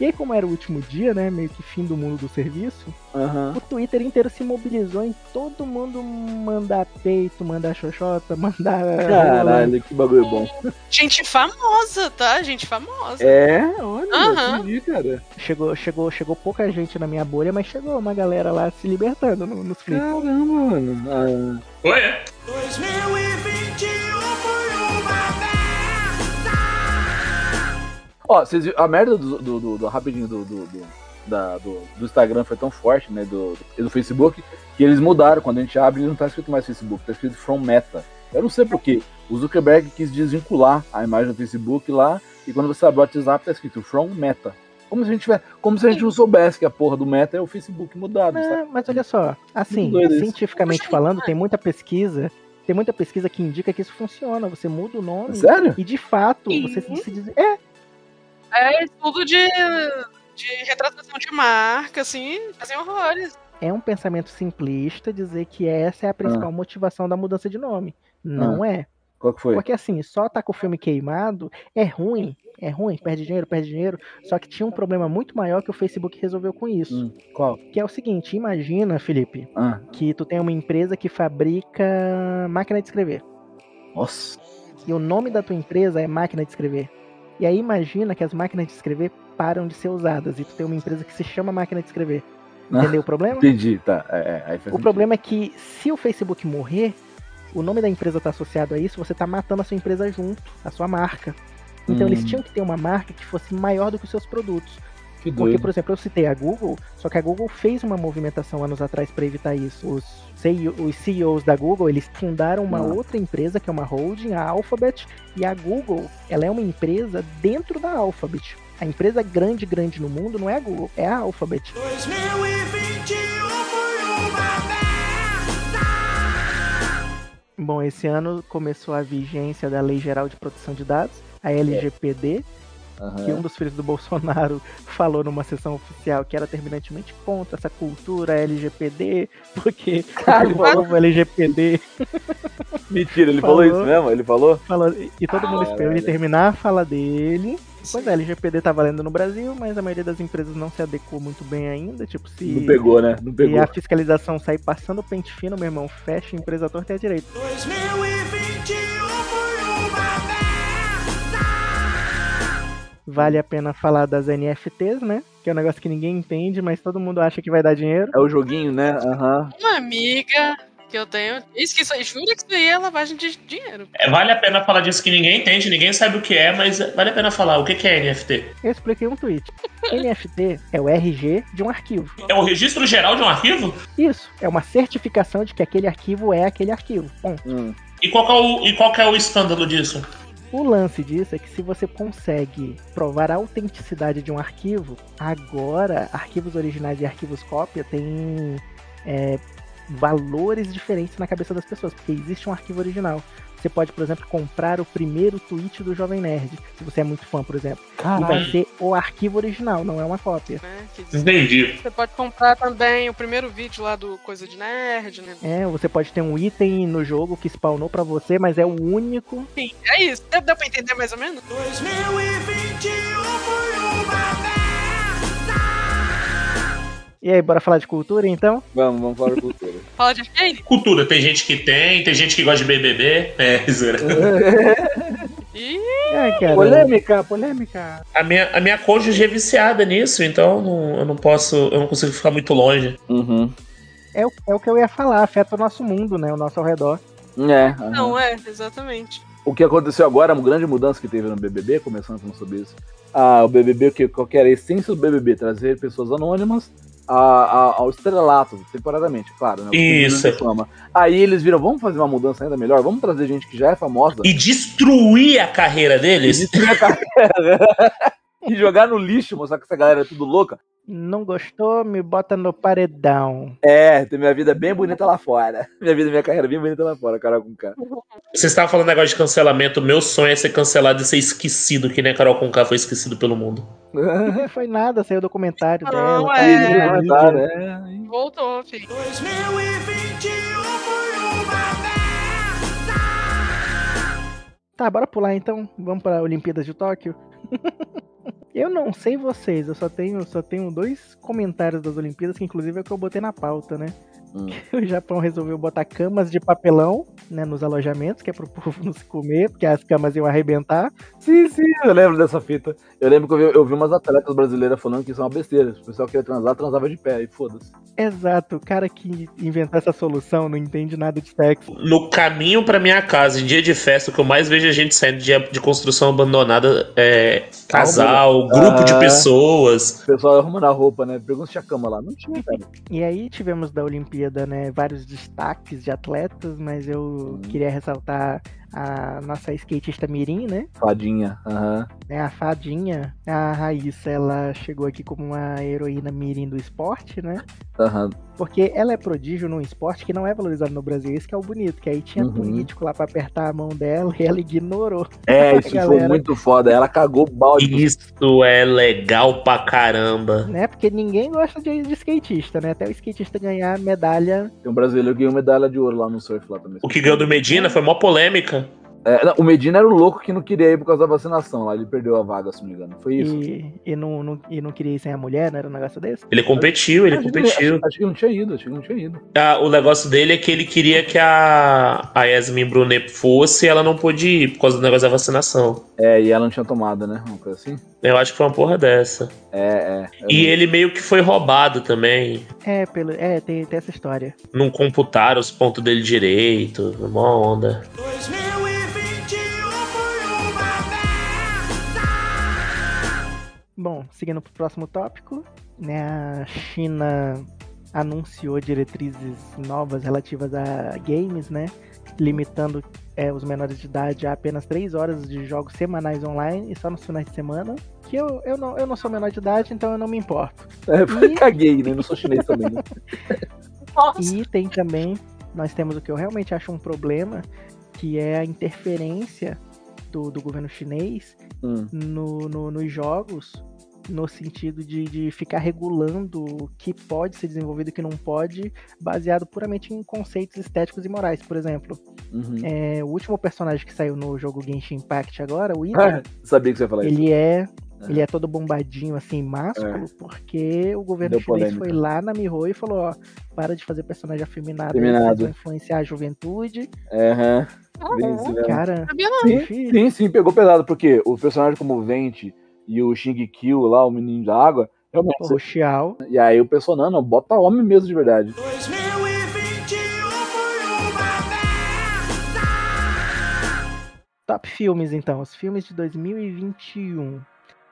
E aí, como era o último dia, né? Meio que fim do mundo do serviço, Aham. o Twitter inteiro se mobilizou em todo mundo mandar peito, mandar xoxota, mandar. Caralho, que bagulho bom. Gente famosa, tá? Gente famosa. É, olha, Aham. entendi, cara. Chegou, chegou, chegou pouca gente na minha bolha, mas chegou uma galera lá se libertando no- nos flits. Caramba, mano. Ah, Foi, é? 2021 Ó, vocês viram, a merda do, do, do- do- rapidinho do, do, do, da- do- do Instagram foi tão forte, né? Do, do, do Facebook, que eles mudaram. Quando a gente abre, não tá escrito mais Facebook, tá escrito From Meta. Eu não sei porquê. O Zuckerberg quis desvincular a imagem do Facebook lá, e quando você abre o WhatsApp, tá escrito From Meta. Como se a gente, tivesse- como se a gente não soubesse que a porra do Meta é o Facebook mudado, sabe? É, mas olha só, assim, doido isso. cientificamente falando, tem muita pesquisa, tem muita pesquisa que indica que isso funciona. Você muda o nome Sério? e de fato você se diz, é, É estudo de, de retratação de marca, assim, fazem horrores. é um pensamento simplista dizer que essa é a principal motivação da mudança de nome. Não é. Qual que foi? Porque assim, só tá com o filme queimado é ruim, é ruim, perde dinheiro, perde dinheiro. Só que tinha um problema muito maior que o Facebook resolveu com isso. Hum, qual? Que é o seguinte, imagina, Felipe, Ah, que tu tem uma empresa que fabrica máquina de escrever. nossa. E o nome da tua empresa é máquina de escrever. E aí imagina que as máquinas de escrever param de ser usadas e tu tem uma empresa que se chama máquina de escrever. Ah, Entendeu o problema? Entendi, tá. É, é, O problema é que se o Facebook morrer, o nome da empresa tá associado a isso, você tá matando a sua empresa junto, a sua marca. Então Hum. eles tinham que ter uma marca que fosse maior do que os seus produtos. Que Porque, doido. por exemplo, eu citei a Google, só que a Google fez uma movimentação anos atrás para evitar isso. Os, CEO os CEOs da Google, eles fundaram uma Ah. outra empresa, que é uma holding, a Alphabet, e a Google, ela é uma empresa dentro da Alphabet. A empresa grande, grande no mundo não é a Google, é a Alphabet. 2021 foi uma. Bom, esse ano começou a vigência da Lei Geral de Proteção de Dados, a LGPD, Aham. que um dos filhos do Bolsonaro falou numa sessão oficial que era terminantemente contra essa cultura LGPD, porque Caralho, o povo LGPD Mentira, ele falou. Falou. isso mesmo? Ele falou? falou, e todo mundo Caralho. esperou ele terminar a fala dele. Pois é, LGPD tá valendo no Brasil, mas a maioria das empresas não se adequou muito bem ainda, tipo, se Não pegou, né? Não e pegou. a fiscalização sair passando o pente fino, meu irmão, fecha a empresa torta e à direita. 2021 Vale a pena falar das NFTs, né? Que é um negócio que ninguém entende, mas todo mundo acha que vai dar dinheiro. É o joguinho, né? Aham. Uma amiga que eu tenho. Isso que isso jura que isso aí é lavagem de dinheiro. É, vale a pena falar disso que ninguém entende, ninguém sabe o que é, mas vale a pena falar. O que é NFT? Eu expliquei um tweet. NFT é o RG de um arquivo. É o registro geral de um arquivo? Isso, é uma certificação de que aquele arquivo é aquele arquivo. Ponto. Hum. E qual que é o, e qual que é o escândalo disso? O lance disso é que se você consegue provar a autenticidade de um arquivo, agora arquivos originais e arquivos cópia têm é, valores diferentes na cabeça das pessoas, porque existe um arquivo original. Você pode, por exemplo, comprar o primeiro tweet do Jovem Nerd, se você é muito fã, por exemplo. E vai Caralho. ser o arquivo original, não é uma cópia. Né? Diz- Entendi. Você pode comprar também o primeiro vídeo lá do Coisa de Nerd, né? É, você pode ter um item no jogo que spawnou pra você, mas é o único. Enfim, é isso. Deu, deu pra entender mais ou menos? 2021 foi uma merda. E aí, bora falar de cultura então? Vamos, vamos falar de cultura. Fala de Arcane? Cultura, tem gente que tem, tem gente que gosta de BBB. É. Ih, Ai, polêmica, polêmica. a minha, a minha cônjuge é viciada nisso, então não- eu não posso, eu não consigo ficar muito longe. Uhum. É, o- é o que eu ia falar, afeta o nosso mundo, né? O nosso ao redor. É. aham. não é, exatamente. O que aconteceu agora, uma grande mudança que teve no BBB, começando falando sobre isso. Ah, o BBB, que qual que era a essência do BBB? Trazer pessoas anônimas a- a- ao estrelato, temporariamente, claro. Né? Isso. Aí eles viram, vamos fazer uma mudança ainda melhor? Vamos trazer gente que já é famosa E destruir a carreira deles? destruir a carreira. e jogar no lixo, mostrar que essa galera é tudo louca. Não gostou? Me bota no paredão. É, tem minha vida bem bonita lá fora. Minha vida, minha carreira bem bonita lá fora, cara com cara. Você estava falando negócio de cancelamento. Meu sonho é ser cancelado e ser esquecido, que nem a Carol Conká foi esquecido pelo mundo. Não foi nada, saiu o documentário Não, dela. tá é. mídia. Comentário, é. Voltou, filho. 2021 foi uma merda. Tá, bora pular então. Vamos pra Olimpíadas de Tóquio. eu não sei vocês, eu só tenho, só tenho dois comentários das Olimpíadas, que inclusive é o que eu botei na pauta, né? Hum. O Japão resolveu botar camas de papelão né, nos alojamentos, que é pro povo não se comer, porque as camas iam arrebentar. Sim, sim, eu lembro dessa fita. Eu lembro que eu vi, eu vi umas atletas brasileiras falando que isso é uma besteira. O pessoal queria transar, transava de pé, e foda-se. Exato, o cara que inventou essa solução não entende nada de sexo. No caminho pra minha casa, em dia de festa, o que eu mais vejo a gente saindo de, de construção abandonada é casal, grupo de pessoas. O pessoal arrumando a roupa, né? Pergunta se tinha cama lá. Não tinha, cara. E aí tivemos da Olimpíada, né, vários destaques de atletas, mas eu queria ressaltar a nossa skatista Mirim, né? Fadinha. Aham. né, a fadinha, a Raíssa, ela chegou aqui como uma heroína mirim do esporte, né? Aham. Porque ela é prodígio num esporte que não é valorizado no Brasil, isso que é o bonito, que aí tinha Uhum. político lá pra apertar a mão dela e ela ignorou, É, isso foi Galera. muito foda. Ela cagou balde. Isso é legal pra caramba. né? Porque ninguém gosta de, de skatista, né? Até o skatista ganhar medalha. Tem um brasileiro que ganhou medalha de ouro lá no surf lá também. O que ganhou do Medina foi mó polêmica. É, não, o Medina era o louco que não queria ir por causa da vacinação lá. Ele perdeu a vaga, se não me engano. Foi isso. E, e, não, não- e não queria ir sem a mulher, não era um negócio desse? Ele competiu, ele Acho que- competiu. Acho, acho que não tinha ido, acho que não tinha ido. Ah, o negócio dele é que ele queria que a, a Yasmin Brunet fosse e ela não pôde ir por causa do negócio da vacinação. É, e ela não tinha tomado, né? Uma coisa assim. Eu acho que foi uma porra dessa. É, é. E ele meio que foi roubado também. É, pelo, é tem, tem essa história. Não computaram os pontos dele direito. Uma onda. 2021 Bom, seguindo pro próximo tópico, né? A China anunciou diretrizes novas relativas a games, né? Limitando é, os menores de idade a apenas 3 horas de jogos semanais online e só nos finais de semana. Que eu, eu, não, eu não sou menor de idade, então eu não me importo. É, E- caguei, né? Não sou chinês também, né? E tem também, nós temos o que eu realmente acho um problema, que é a interferência do, do governo chinês Hum. no, no- nos jogos, no sentido de, de ficar regulando o que pode ser desenvolvido e o que não pode, baseado puramente em conceitos estéticos e morais. Por exemplo, Uhum. é, o último personagem que saiu no jogo Genshin Impact agora, o Ida, Ah, sabia que você ia falar isso. ele é. É. Ele é todo bombadinho, assim, másculo, porque o governo Deu chinês polêmica. foi lá na Miho e falou, ó, para de fazer personagem afeminado, Afeminado. influenciar a juventude. Aham. Isso mesmo. Cara. Sim, sim, sim, pegou pesado, porque o personagem como o Vente e o Shingekyo lá, o menino da água, realmente. o Xiao, E aí o pessoal, não, não, bota homem mesmo de verdade. 2021 foi uma Top filmes, então. Os filmes de 2021.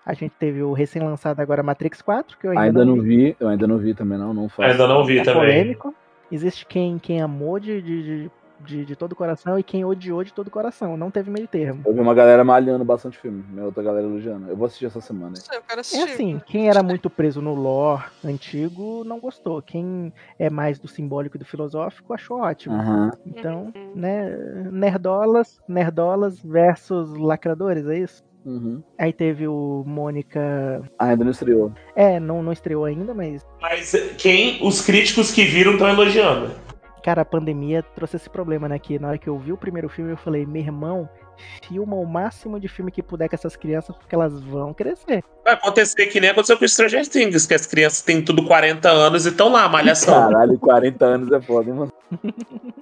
A gente teve o recém-lançado agora Matrix 4, que eu ainda, Ainda não vi, eu ainda não vi também, não, não faço. Ainda não vi É também. polêmico. Existe quem, quem amou de, de, de, de, de todo o coração e quem odiou de todo o coração. Não teve meio termo. Eu vi uma galera malhando bastante filme, minha outra galera elogiando. Eu vou assistir essa semana. Não sei, eu quero É assim, quem era muito preso no lore antigo não gostou. Quem é mais do simbólico e do filosófico achou ótimo. Então, Uhum. né, nerdolas, nerdolas versus lacradores, é isso? Uhum. Aí teve o Mônica. Ah, ainda não estreou. É, não, não estreou ainda, mas Mas quem os críticos que viram estão elogiando. Cara, a pandemia trouxe esse problema, né? Que na hora que eu vi o primeiro filme, eu falei, meu irmão, filma o máximo de filme que puder com essas crianças, porque elas vão crescer. Vai acontecer que nem aconteceu com Stranger Things, que as crianças têm tudo 40 anos e estão lá, malhação. Caralho, 40 anos é foda, hein, mano?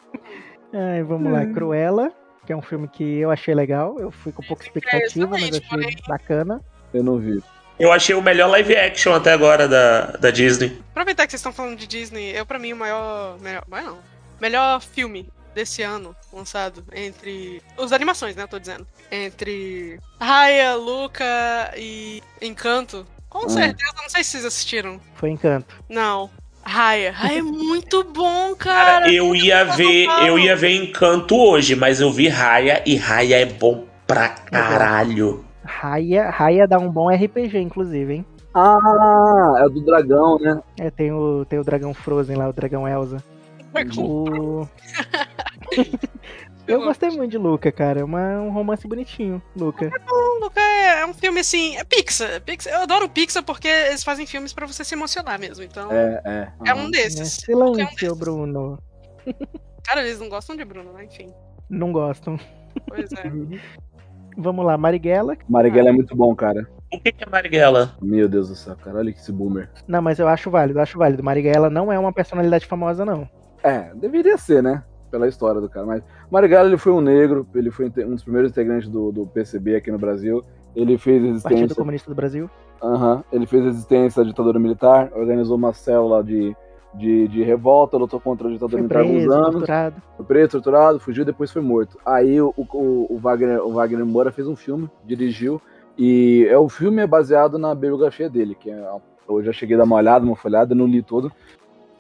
Ai, vamos lá, Cruella, que é um filme que eu achei legal. Eu fui com pouca expectativa, mas achei bacana. Eu não vi. Eu achei o melhor live action até agora da, da Disney. Aproveitar que vocês estão falando de Disney, eu pra mim o maior. Melhor, maior não. Melhor filme desse ano lançado entre. Os animações, né? Eu tô dizendo. Entre Raya, Luca e Encanto. Com Hum. certeza, não sei se vocês assistiram. Foi Encanto. Não. Raya. Raya é muito bom, cara. Cara, eu ia ver, eu ia ver Encanto hoje, mas eu vi Raya e Raya é bom pra caralho. Raya, Raya dá um bom RPG, inclusive, hein? Ah, é o do dragão, né? É, tem o, tem o dragão Frozen lá, o dragão Elsa. O... Eu gostei muito de Luca, cara. É um romance bonitinho, Luca. O Luca é, é um filme assim. É Pixar. Pixar. Eu adoro Pixar porque eles fazem filmes pra você se emocionar mesmo. Então, é, É, é. um desses. Silêncio, Bruno. Cara, eles não gostam de Bruno, né? Enfim. Não gostam. Pois é. Vamos lá, Marighella. Marighella é muito bom, cara. O que que é Marighella? Meu Deus do céu, cara. Olha que esse boomer. Não, mas eu acho válido, eu acho válido. Marighella não é uma personalidade famosa, não. É, deveria ser, né? Pela história do cara. Mas Marighella, ele foi um negro, ele foi um dos primeiros integrantes do, do PCB aqui no Brasil. Ele fez Partido resistência. Comunista do Brasil. Aham. Ele fez resistência à ditadura militar, organizou uma célula de, de, de revolta, lutou contra a ditadura Foi militar alguns anos. torturado. Foi preso, torturado, fugiu, depois foi morto. Aí o, o, o Wagner, o Wagner Moura fez um filme, dirigiu, e é, o filme é baseado na biografia dele, que é, eu já cheguei a dar uma olhada, uma folhada, não li todo.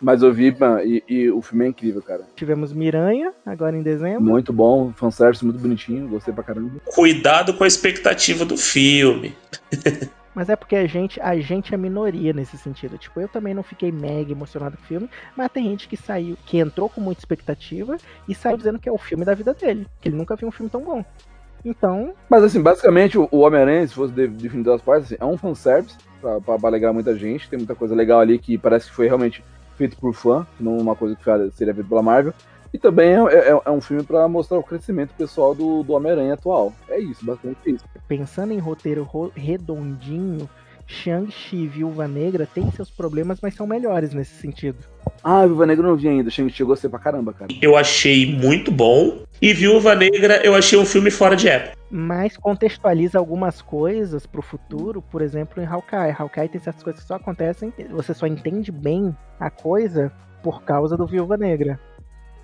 Mas eu vi, mano, e, e o filme é incrível, cara. Tivemos Miranha, agora em dezembro. Muito bom, fanservice muito bonitinho, gostei pra caramba. Cuidado com a expectativa do filme. Mas é porque a gente, a gente é minoria nesse sentido. Tipo, eu também não fiquei mega emocionado com o filme, mas tem gente que saiu, que entrou com muita expectativa e saiu dizendo que é o filme da vida dele, que ele nunca viu um filme tão bom. Então, Mas assim, basicamente, o Homem-Aranha, se fosse de- definir das partes, assim, é um fanservice pra, pra, pra alegrar muita gente. Tem muita coisa legal ali que parece que foi realmente feito por fã, não uma coisa que seria feita pela Marvel. E também é, é- é um filme pra mostrar o crescimento pessoal do, do Homem-Aranha atual. É isso, basicamente isso. pensando em roteiro ro- redondinho, Shang-Chi e Viúva Negra têm seus problemas, mas são melhores nesse sentido. Ah, Viva Negra eu não vi ainda. Shang-Chi eu gostei pra caramba, cara. Eu achei muito bom. E Viúva Negra, eu achei um filme fora de época. Mas contextualiza algumas coisas pro futuro, por exemplo, em Hawkeye. Hawkeye tem certas coisas que só acontecem, você só entende bem a coisa por causa do Viúva Negra.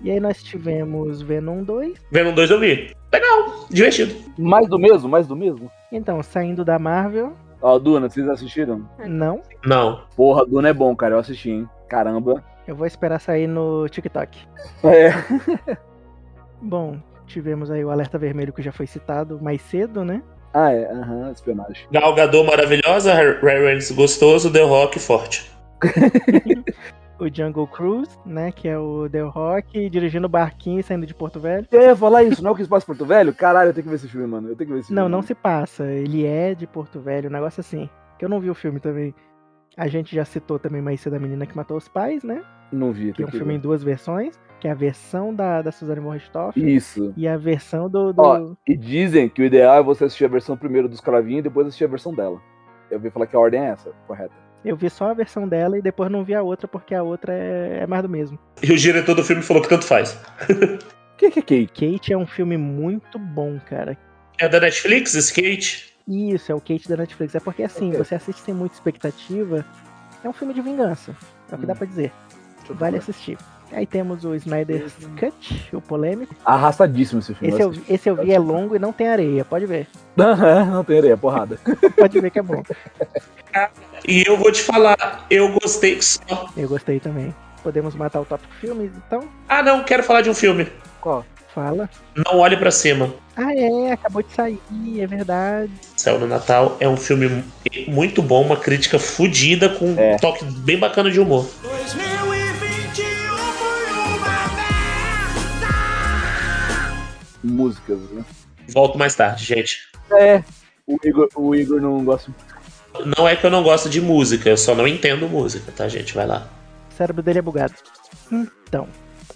E aí nós tivemos Venom 2. Venom 2 eu vi. Legal, divertido. Mais do mesmo, mais do mesmo. Então, saindo da Marvel, Ó, Duna, vocês assistiram? não. Não. Porra, Duna é bom, cara. Eu assisti, hein? Caramba. Eu vou esperar sair no TikTok. É. Bom, tivemos aí o Alerta Vermelho que já foi citado mais cedo, né? Ah, é. Aham, espionagem. Gal Gadot maravilhosa, Ray Reynolds gostoso, The Rock forte. O Jungle Cruise, né? Que é o The Rock dirigindo o barquinho e saindo de Porto Velho. Eu ia falar isso, não é o que se passa em Porto Velho? Caralho, eu tenho que ver esse filme, mano. Eu tenho que ver esse filme. Não, não se passa. Ele é de Porto Velho, um negócio assim. Que eu não vi o filme também. A gente já citou também mais cedo a menina que matou os pais, né? Não vi. Que é um que filme em ver. duas versões. Que é a versão da, da Suzane von Richthofen Isso. e a versão do... do... Ó, E dizem que o ideal é você assistir a versão primeiro dos cravinhos e depois assistir a versão dela. Eu vi falar que a ordem é essa, correta. Eu vi só a versão dela e depois não vi a outra porque a outra é, é mais do mesmo. E o diretor do filme falou que tanto faz. O que que é Kate? Kate é um filme muito bom, cara. É da Netflix, Skate? Isso, é o Kate da Netflix. É porque assim, Ok. você assiste sem muita expectativa. É um filme de vingança. É o que Hum. dá pra dizer. Deixa Vale assistir. Aí temos o Snyder's Cut, o polêmico. Arrastadíssimo esse filme. Esse eu, esse eu vi é longo e não tem areia. Pode ver. Não tem areia, porrada. Pode ver que é bom. E eu vou te falar, eu gostei só. Eu gostei também. Podemos matar o tópico filmes, então? Ah, não, quero falar de um filme. Qual? Fala. Não olhe pra cima. Ah, é, acabou de sair, é verdade. Céu no Natal é um filme muito bom, uma crítica fodida com um É. toque bem bacana de humor. Músicas, né? Volto mais tarde, gente. É. O Igor, o Igor não gosta. Não é que eu não gosto de música, eu só não entendo música, tá, gente? Vai lá. O cérebro dele é bugado. Então,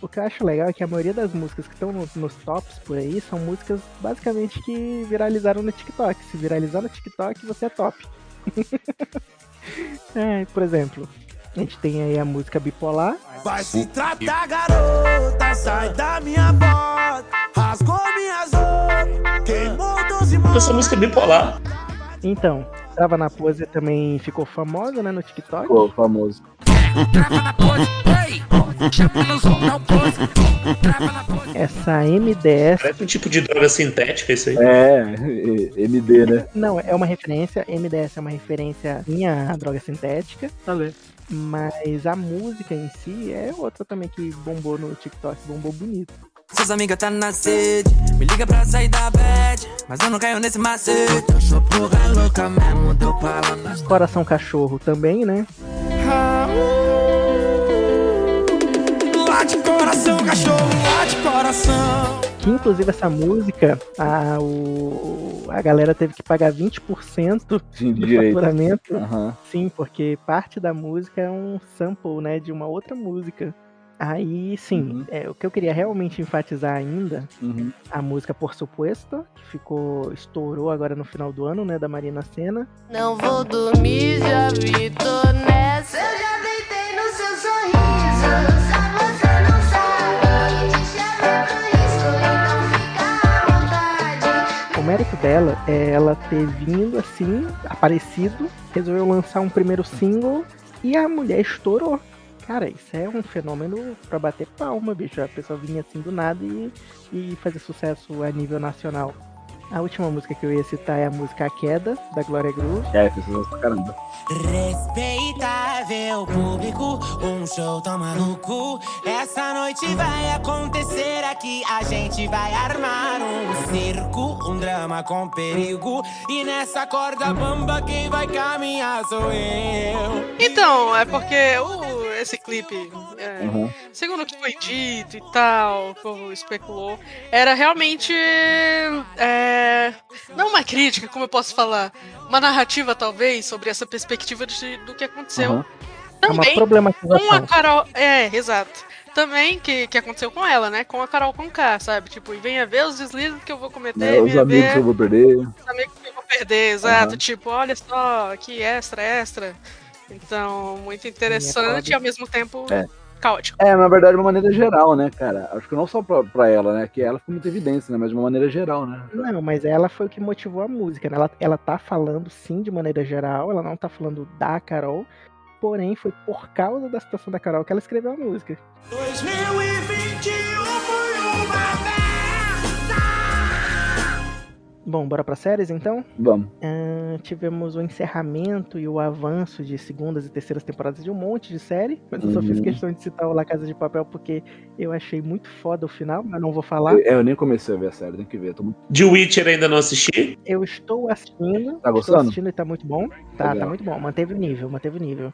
o que eu acho legal é que a maioria das músicas que estão no- nos tops por aí são músicas basicamente que viralizaram no TikTok. Se viralizar no TikTok, você é top. é, por exemplo, a gente tem aí a música bipolar. Vai se tratar, garota. Sai da minha bota. Rasgou minhas roupas. Queimou 12 mãos. Essa música é bipolar. Então, Trava na Pose também ficou famosa, né, no TikTok. Pô, famoso. Essa MDS, Parece um tipo de droga sintética isso aí. É, MD, né? não, é uma referência, MDS é uma referência minha à droga sintética. Mas a música em si é outra também que bombou no TikTok, bombou bonito. Seus amigos tá na sede. Me liga pra sair da bad. Mas eu não caio nesse macete. Eu sou porra louca mesmo. Deu pala nas Coração Cachorro também, né? Lá de coração, cachorro, lá de coração. Que inclusive essa música, a, o, a galera teve que pagar 20% Sim, de do direito. faturamento. Aham. Sim, porque parte da música é um sample, né, de uma outra música. Aí, sim, Uhum. é, o que eu queria realmente enfatizar ainda, Uhum. a música Por Supuesto, que ficou, estourou agora no final do ano, né, da Marina Senna. Não vou dormir, já vi, tô nessa. Eu já deitei no seu sorriso. Mérito dela é ela ter vindo assim, aparecido, resolveu lançar um primeiro single e a mulher estourou. Cara, isso é um fenômeno pra bater palma, bicho. A pessoa vinha assim do nada e, e fazer sucesso a nível nacional. A última música que eu ia citar é a música A Queda, da Glória Groove. É, pessoas pra caramba. O público, um show tão maluco. Essa noite vai acontecer aqui, a gente vai armar um circo, um drama com perigo. E nessa corda bamba quem vai caminhar sou eu. Então, é porque o, esse clipe, é, Uhum. segundo o que foi dito e tal, o povo especulou, era realmente. é, não uma crítica, como eu posso falar, uma narrativa talvez sobre essa perspectiva de- do que aconteceu. Aham. É uma Também com problematização. a Carol. É, exato. Também que, que aconteceu com ela, né? Com a Carol com K, sabe? Tipo, e venha ver os deslizes que eu vou cometer, Né, os venha amigos ver que eu vou perder. os amigos que eu vou perder, exato. Aham. Tipo, olha só, que extra, extra. Então, muito interessante e ao mesmo tempo É. caótico. É, na verdade, de uma maneira geral, né, cara? Acho que não só pra, pra ela, né? Que ela ficou muito evidência, né? Mas de uma maneira geral, né? Não, mas ela foi o que motivou a música, né? Ela, ela tá falando sim de maneira geral, ela não tá falando da Carol, porém foi por causa da situação da Carol que ela escreveu a música. 2021 foi uma Bom, bora pra séries então? Vamos. Ah, tivemos o encerramento e o avanço de segundas e terceiras temporadas de um monte de série, mas eu só fiz Uhum. questão de citar o La Casa de Papel porque eu achei muito foda o final, mas não vou falar. Eu, eu nem comecei a ver a série, tem que ver. Tô muito... The Witcher ainda não assisti. Eu estou assistindo, Tá estou gostando? assistindo e tá muito bom. Tá, Legal. tá muito bom, manteve o nível, manteve o nível.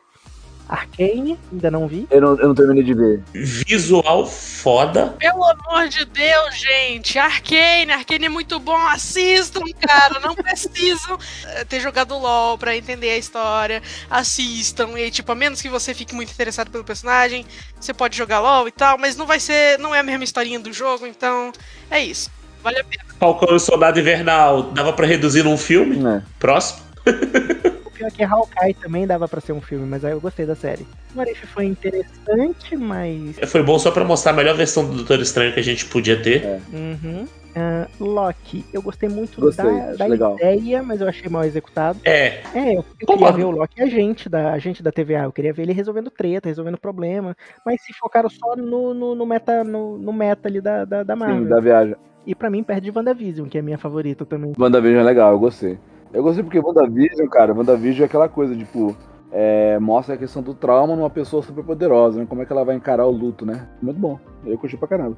Arcane, ainda não vi. Eu não, eu não terminei de ver. Visual foda. Pelo amor de Deus, gente. Arcane, Arcane é muito bom. Assistam, cara. Não precisam eh, ter jogado LOL pra entender a história. Assistam. E tipo, a menos que você fique muito interessado pelo personagem, você pode jogar LOL e tal, mas não vai ser. Não é a mesma historinha do jogo, então é isso. Vale a pena. Falcão e o Soldado Invernal. Dava pra reduzir num filme? Né? Próximo. Pior é que Hawkeye também dava pra ser um filme, mas aí eu gostei da série. O Arif foi interessante, mas. Foi bom só pra mostrar a melhor versão do Doutor Estranho que a gente podia ter. Uhum. Ah, Loki, eu gostei muito Gostei, da, da ideia, mas eu achei mal executado. É. É, eu, eu queria ver o Loki agente da, agente da TVA, eu queria ver ele resolvendo treta, resolvendo problema, mas se focaram só no, no, no meta, no, no meta ali da, da, da Marvel. Sim, da viagem. E pra mim perde de WandaVision, que é a minha favorita também. WandaVision é legal, eu gostei. Eu gostei porque WandaVision, cara, WandaVision é aquela coisa, tipo, é, mostra a questão do trauma numa pessoa super poderosa, né? Como é que ela vai encarar o luto, né? Muito bom. Eu curti pra caramba.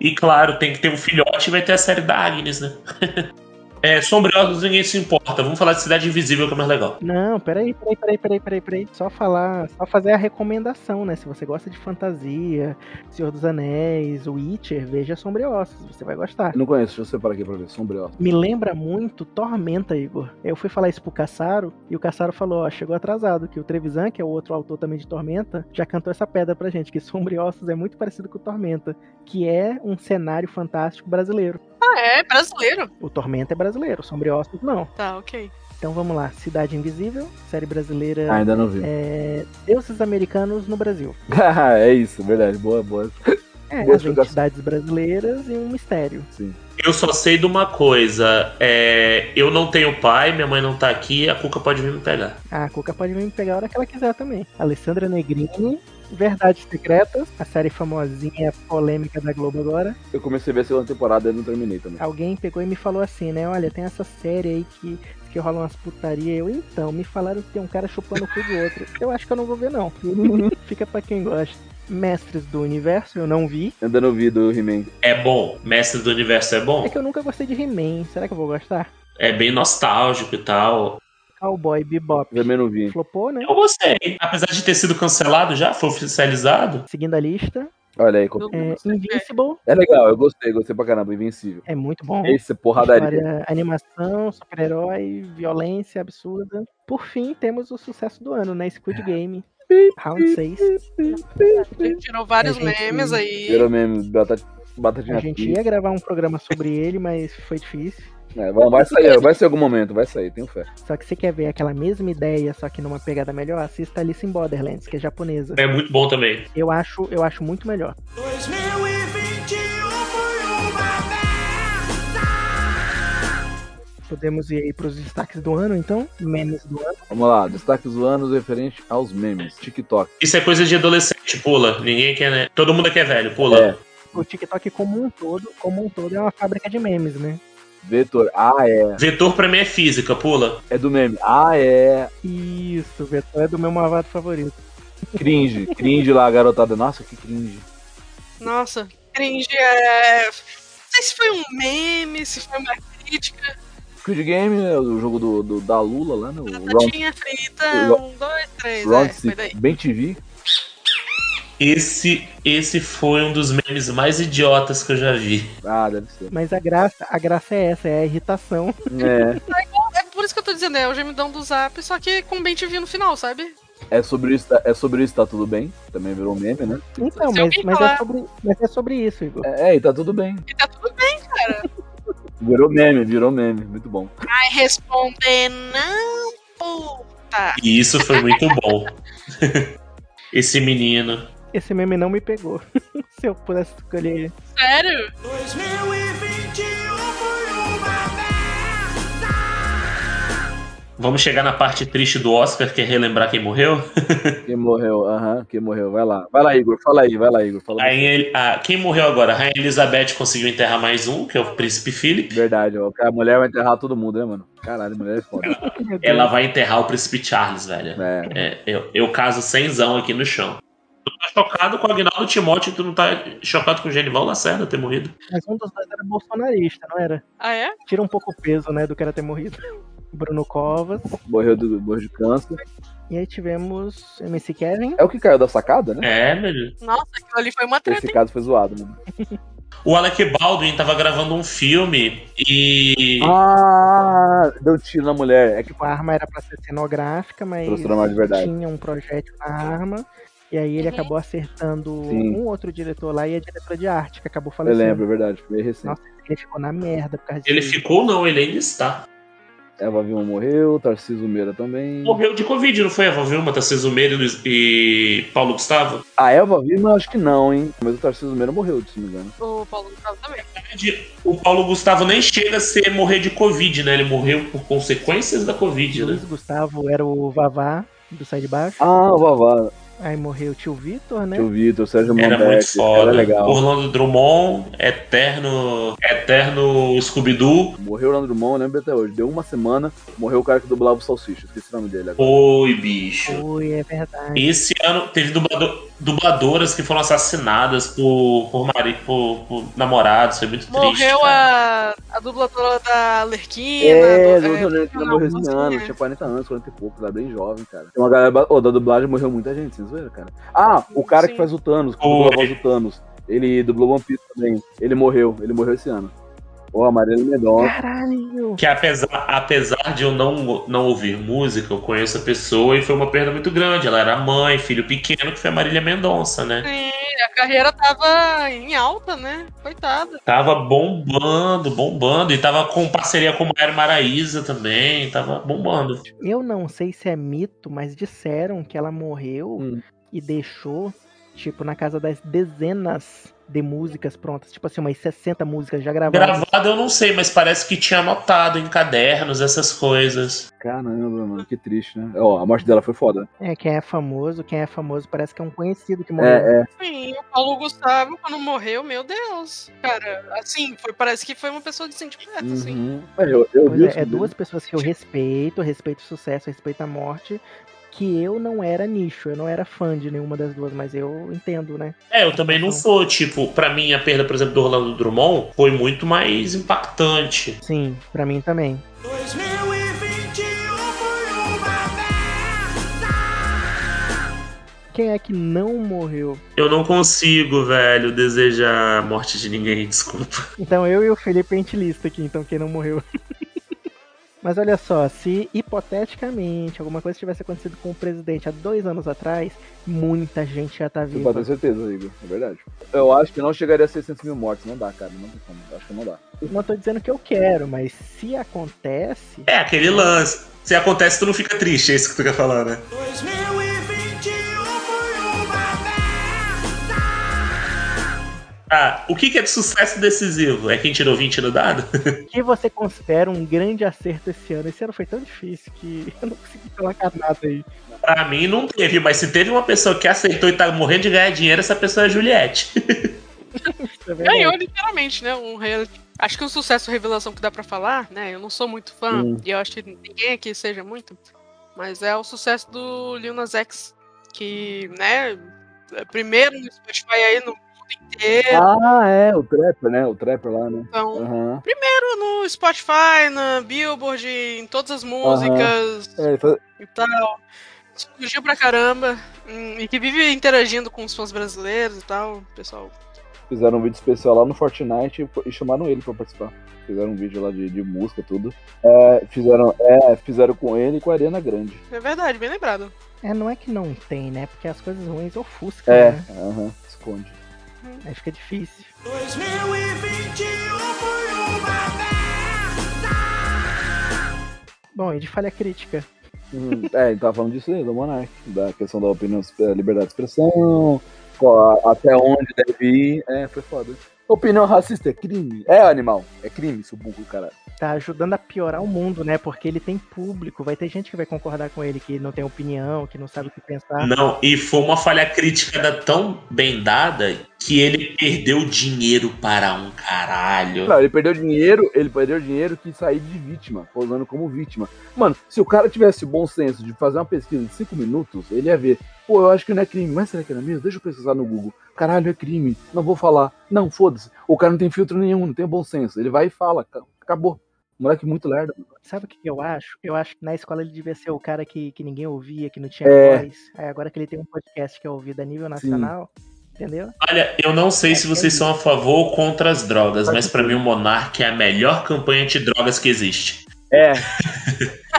E claro, tem que ter um filhote e vai ter a série da Agnes, né? é, Sombriosos ninguém se importa. Vamos falar de Cidade Invisível, que é mais legal. Não, peraí, peraí, peraí, peraí, peraí, peraí. Só falar, só fazer a recomendação, né? Se você gosta de fantasia, Senhor dos Anéis, Witcher, veja Sombreossos, você vai gostar. Eu não conheço, deixa eu separar aqui pra ver. Sombrio. Me lembra muito Tormenta, Igor. Eu fui falar isso pro Caçaro e o Caçaro falou: ó, chegou atrasado, que o Trevisan, que é o outro autor também de Tormenta, já cantou essa pedra pra gente, que Sombriossos é muito parecido com Tormenta, que é um cenário fantástico brasileiro. Ah, é? Brasileiro? O Tormenta é brasileiro, Sombriossos não. Tá, ok. Então vamos lá: Cidade Invisível, série brasileira. Ah, ainda não vi. É, Deuses Americanos no Brasil. é isso, verdade. Boa, boa. É, Boa as entidades brasileiras e um mistério. Sim. Eu só sei de uma coisa. É, eu não tenho pai, minha mãe não tá aqui, a Cuca pode vir me pegar. A Cuca pode vir me pegar a hora que ela quiser também. Alessandra Negrini, Verdades Secretas, a série famosinha, polêmica da Globo agora. Eu comecei a ver a segunda temporada e não terminei também. Alguém pegou e me falou assim, né? Olha, tem essa série aí que, que rola umas putaria. Eu, então, me falaram que tem um cara chupando o cu do outro. Eu acho que eu não vou ver, não. Fica pra quem gosta. Mestres do Universo, eu não vi. Ainda não vi do He-Man. É bom. Mestre do Universo é bom. É que eu nunca gostei de He-Man. Será que eu vou gostar? É bem nostálgico e tal. Cowboy Bebop. Também não vi. Flopou, né? Eu gostei. Apesar de ter sido cancelado já, foi oficializado. Seguindo a lista. Olha aí. É, Invincible. É legal, eu gostei, gostei pra caramba. Invencível. É muito bom. Esse porradaria. História, animação, super-herói, violência absurda. Por fim, temos o sucesso do ano, né? Squid Game. Round 6. A gente tirou vários gente- memes aí. Virou mesmo, batata, batatinha A gente ia gravar um programa sobre ele, mas foi difícil. É, vai, vai sair, vai sair em algum momento, vai sair, tenho fé. Só que você quer ver aquela mesma ideia, só que numa pegada melhor, assista Alice in Borderlands, que é japonesa. É muito bom também. Eu acho, eu acho muito melhor. 2021 foi uma Podemos ir aí pros destaques do ano, então? Memes do ano. Vamos lá, destaques do ano referente aos memes. TikTok. Isso é coisa de adolescente, pula. Ninguém quer, né? Todo mundo aqui é velho, pula. É. O TikTok como um todo, como um todo, é uma fábrica de memes, né? Vetor. Ah, é. Vetor pra mim é física, pula. É do meme. Ah, é. Isso, Vetor é do meu malvado favorito. Cringe. Cringe lá, garotada. Nossa, que cringe. Nossa, cringe é. Não sei se foi um meme, se foi uma crítica. Squid Game é o jogo do, do- da Lula lá, né? Batatinha frita, um, dois, três, Round é, foi daí. Bem TV. Esse, esse foi um dos memes mais idiotas que eu já vi. Ah, deve ser. Mas a graça, a graça é essa, é a irritação. É. É por isso que eu tô dizendo, é o gemidão do zap, só que com bem TV no final, sabe? É sobre isso, tá- é sobre isso, tá tudo bem. Também virou meme, né? Então, mas, mas, falar- é sobre, mas é sobre isso, Igor. É, é, e tá tudo bem. E tá tudo bem, cara. Virou meme, virou meme. Muito bom. Vai responder não, puta. E isso foi muito bom. Esse menino. Esse meme não me pegou. Se eu pudesse escolher. Sério? 2021 foi uma Vamos chegar na parte triste do Oscar, que é relembrar quem morreu? Quem morreu? Aham, quem morreu? Vai lá. Vai lá, Igor. Fala aí, vai lá, Igor. Fala Aí ah, quem morreu agora? A Rainha Elizabeth conseguiu enterrar mais um, que é o Príncipe Philip. Verdade, ó. A mulher vai enterrar todo mundo, né, mano? Caralho, mulher é foda. Ela vai enterrar o Príncipe Charles, velho. É. É, eu, eu caso cenzão aqui no chão. Tu tá chocado com o Agnaldo Timóteo, tu não tá chocado com o Genival Lacerda ter morrido? Mas um dos dois era bolsonarista, não era? Ah, é? Tira um pouco o peso, né, do cara ter morrido. Bruno Covas. Morreu, do, morreu de câncer. E aí tivemos MC Kevin. É o que caiu da sacada, né? É, velho. Nossa, aquilo ali foi uma treta, Esse hein? caso foi zoado, mano. O Alec Baldwin tava gravando um filme e. Ah, deu tiro na mulher. É que A arma era pra ser cenográfica, mas Transformar de verdade. tinha um projétil na arma. E aí ele Uhum. acabou acertando Sim. um outro diretor lá e a diretora de arte, que acabou eu falecendo. lembro, é verdade. Foi recente. Nossa, ele ficou na merda por causa Ele disso. ficou, não, ele ainda está. Eva Vilma morreu, Tarcísio Meira também. Morreu de Covid, não foi? Eva Vilma, Tarcísio Meira e Paulo Gustavo? A Eva Vilma, acho que não, hein? Mas o Tarcísio Meira morreu, se não me engano. O Paulo Gustavo também. O Paulo Gustavo nem chega a ser morrer de Covid, né? Ele morreu por consequências da Covid, né? Luiz Gustavo era o Vavá do Sai de Baixo. Ah, o Vavá. Aí morreu o tio Vitor, né? Tio Vitor, Sérgio Era Monteiro. muito foda. Era legal. Orlando Drummond, eterno. Eterno Scooby-Doo. Morreu o Orlando Drummond, eu lembro até hoje. Deu uma semana, morreu o cara que dublava o Salsicha. Esqueci o nome dele agora. Oi, bicho. Foi, é verdade. Esse ano teve dublador- dubladoras que foram assassinadas por, por, mari, por, por namorados. Foi muito triste. Morreu a, a dubladora da Lerquina. É, do- lembro que ela morreu esse ano, é. tinha 40 anos, 40 e pouco, era bem jovem, cara. Tem uma galera. Ô, da dublagem morreu muita gente, viram, cara? Ah, o cara Sim. que faz o Thanos, que dublou a voz do Thanos. Ele dublou One Piece também. Ele morreu, ele morreu esse ano. Ô, Amarelo Mendonça. Caralho! Que apesar, apesar de eu não, não ouvir música, eu conheço a pessoa e foi uma perda muito grande. Ela era mãe, filho pequeno, que foi a Marília Mendonça, né? Sim, a carreira tava em alta, né? Coitada. Tava bombando, bombando. E tava com parceria com Maíra Maraíza também. Tava bombando. Eu não sei se é mito, mas disseram que ela morreu Hum. e deixou, tipo, na casa das dezenas de músicas prontas. Tipo assim, umas 60 músicas já gravadas. Gravado eu não sei, mas parece que tinha anotado em cadernos essas coisas. Caramba, mano, que triste, né? Ó, a morte dela foi foda. É, quem é famoso, quem é famoso parece que é um conhecido que morreu. É, é. Sim, o Paulo Gustavo, quando morreu, meu Deus. Cara, assim, foi, parece que foi uma pessoa de sentimento, assim. Uhum. É, eu, eu é, é duas pessoas que eu respeito, respeito o sucesso, respeito a morte, que eu não era nicho, eu não era fã de nenhuma das duas, mas eu entendo, né? É, eu também não sou, tipo, pra mim a perda, por exemplo, do Orlando Drummond foi muito mais impactante. Sim, pra mim também. 2021 foi uma Quem é que não morreu? Eu não consigo, velho, desejar a morte de ninguém, desculpa. Então eu e o Felipe a gente lista aqui, então quem não morreu. Mas olha só, se hipoteticamente alguma coisa tivesse acontecido com o presidente há dois anos atrás, muita gente já tá Você pode ter viva. certeza, Igor. É verdade. Eu acho que não chegaria a 600 mil mortes. Não dá, cara. Não tem como. Acho que não dá. Não tô dizendo que eu quero, mas se acontece, É, aquele lance. Se acontece, tu não fica triste, é isso que tu quer falar, né? 2021 Ah, o que que é de sucesso decisivo? É quem tirou 20 no dado? o que você considera um grande acerto esse ano? Esse ano foi tão difícil que eu não consegui colocar nada aí. pra mim não teve, mas se teve uma pessoa que aceitou e tá morrendo de ganhar dinheiro, essa pessoa é a Juliette. É. Ganhou literalmente, né? Um reality. Acho que um sucesso revelação que dá pra falar, né? Eu não sou muito fã, Hum. e eu acho que ninguém aqui seja muito, mas é o sucesso do Lil Nas X, que, né, é primeiro no Spotify aí no inteiro, Ah, é, o Trapper, né? O Trapper lá, né? então, Aham. primeiro no Spotify, na Billboard, em todas as músicas É, fa- e tal. Explodiu pra caramba, hum, e que vive interagindo com os fãs brasileiros e tal, pessoal. fizeram um vídeo especial lá no Fortnite e- chamaram ele pra participar. Fizeram um vídeo lá de, de música e tudo. É, fizeram, é, fizeram com ele e com a Ariana Grande. É verdade, bem lembrado. É, não é que não tem, né? Porque as coisas ruins ofuscam, É, né? aham, esconde. Aí fica difícil. 2021 foi uma Bom, e de falha crítica. Hum, é, ele tava falando disso aí, do Monark, da questão da opinião, eh, liberdade de expressão, até onde deve ir. É, foi foda. Opinião racista é crime? É, animal. É crime, seu burro, cara. Tá ajudando a piorar o mundo, né? Porque ele tem público. Vai ter gente que vai concordar com ele, que não tem opinião, que não sabe o que pensar. Não, e foi uma falha crítica tão bem dada que ele perdeu dinheiro para um caralho. Não, ele perdeu dinheiro, ele perdeu dinheiro que sair de vítima, posando como vítima. Mano, se o cara tivesse o bom senso de fazer uma pesquisa de 5 minutos, ele ia ver, pô, eu acho que não é crime, mas será que era mesmo? Deixa eu pesquisar no Google. Caralho, é crime, não vou falar. Não, foda-se. O cara não tem filtro nenhum, não tem bom senso. Ele vai e fala, "Ca- acabou. Moleque muito lerdo. Sabe o que eu acho? Eu acho que na escola ele devia ser o cara que, que ninguém ouvia, que não tinha É. voz. Aí agora que ele tem um podcast que é ouvido a nível nacional, entendeu? Olha, eu não sei se vocês são a favor ou contra as drogas, mas pra mim o Monark é a melhor campanha anti-drogas que existe. É.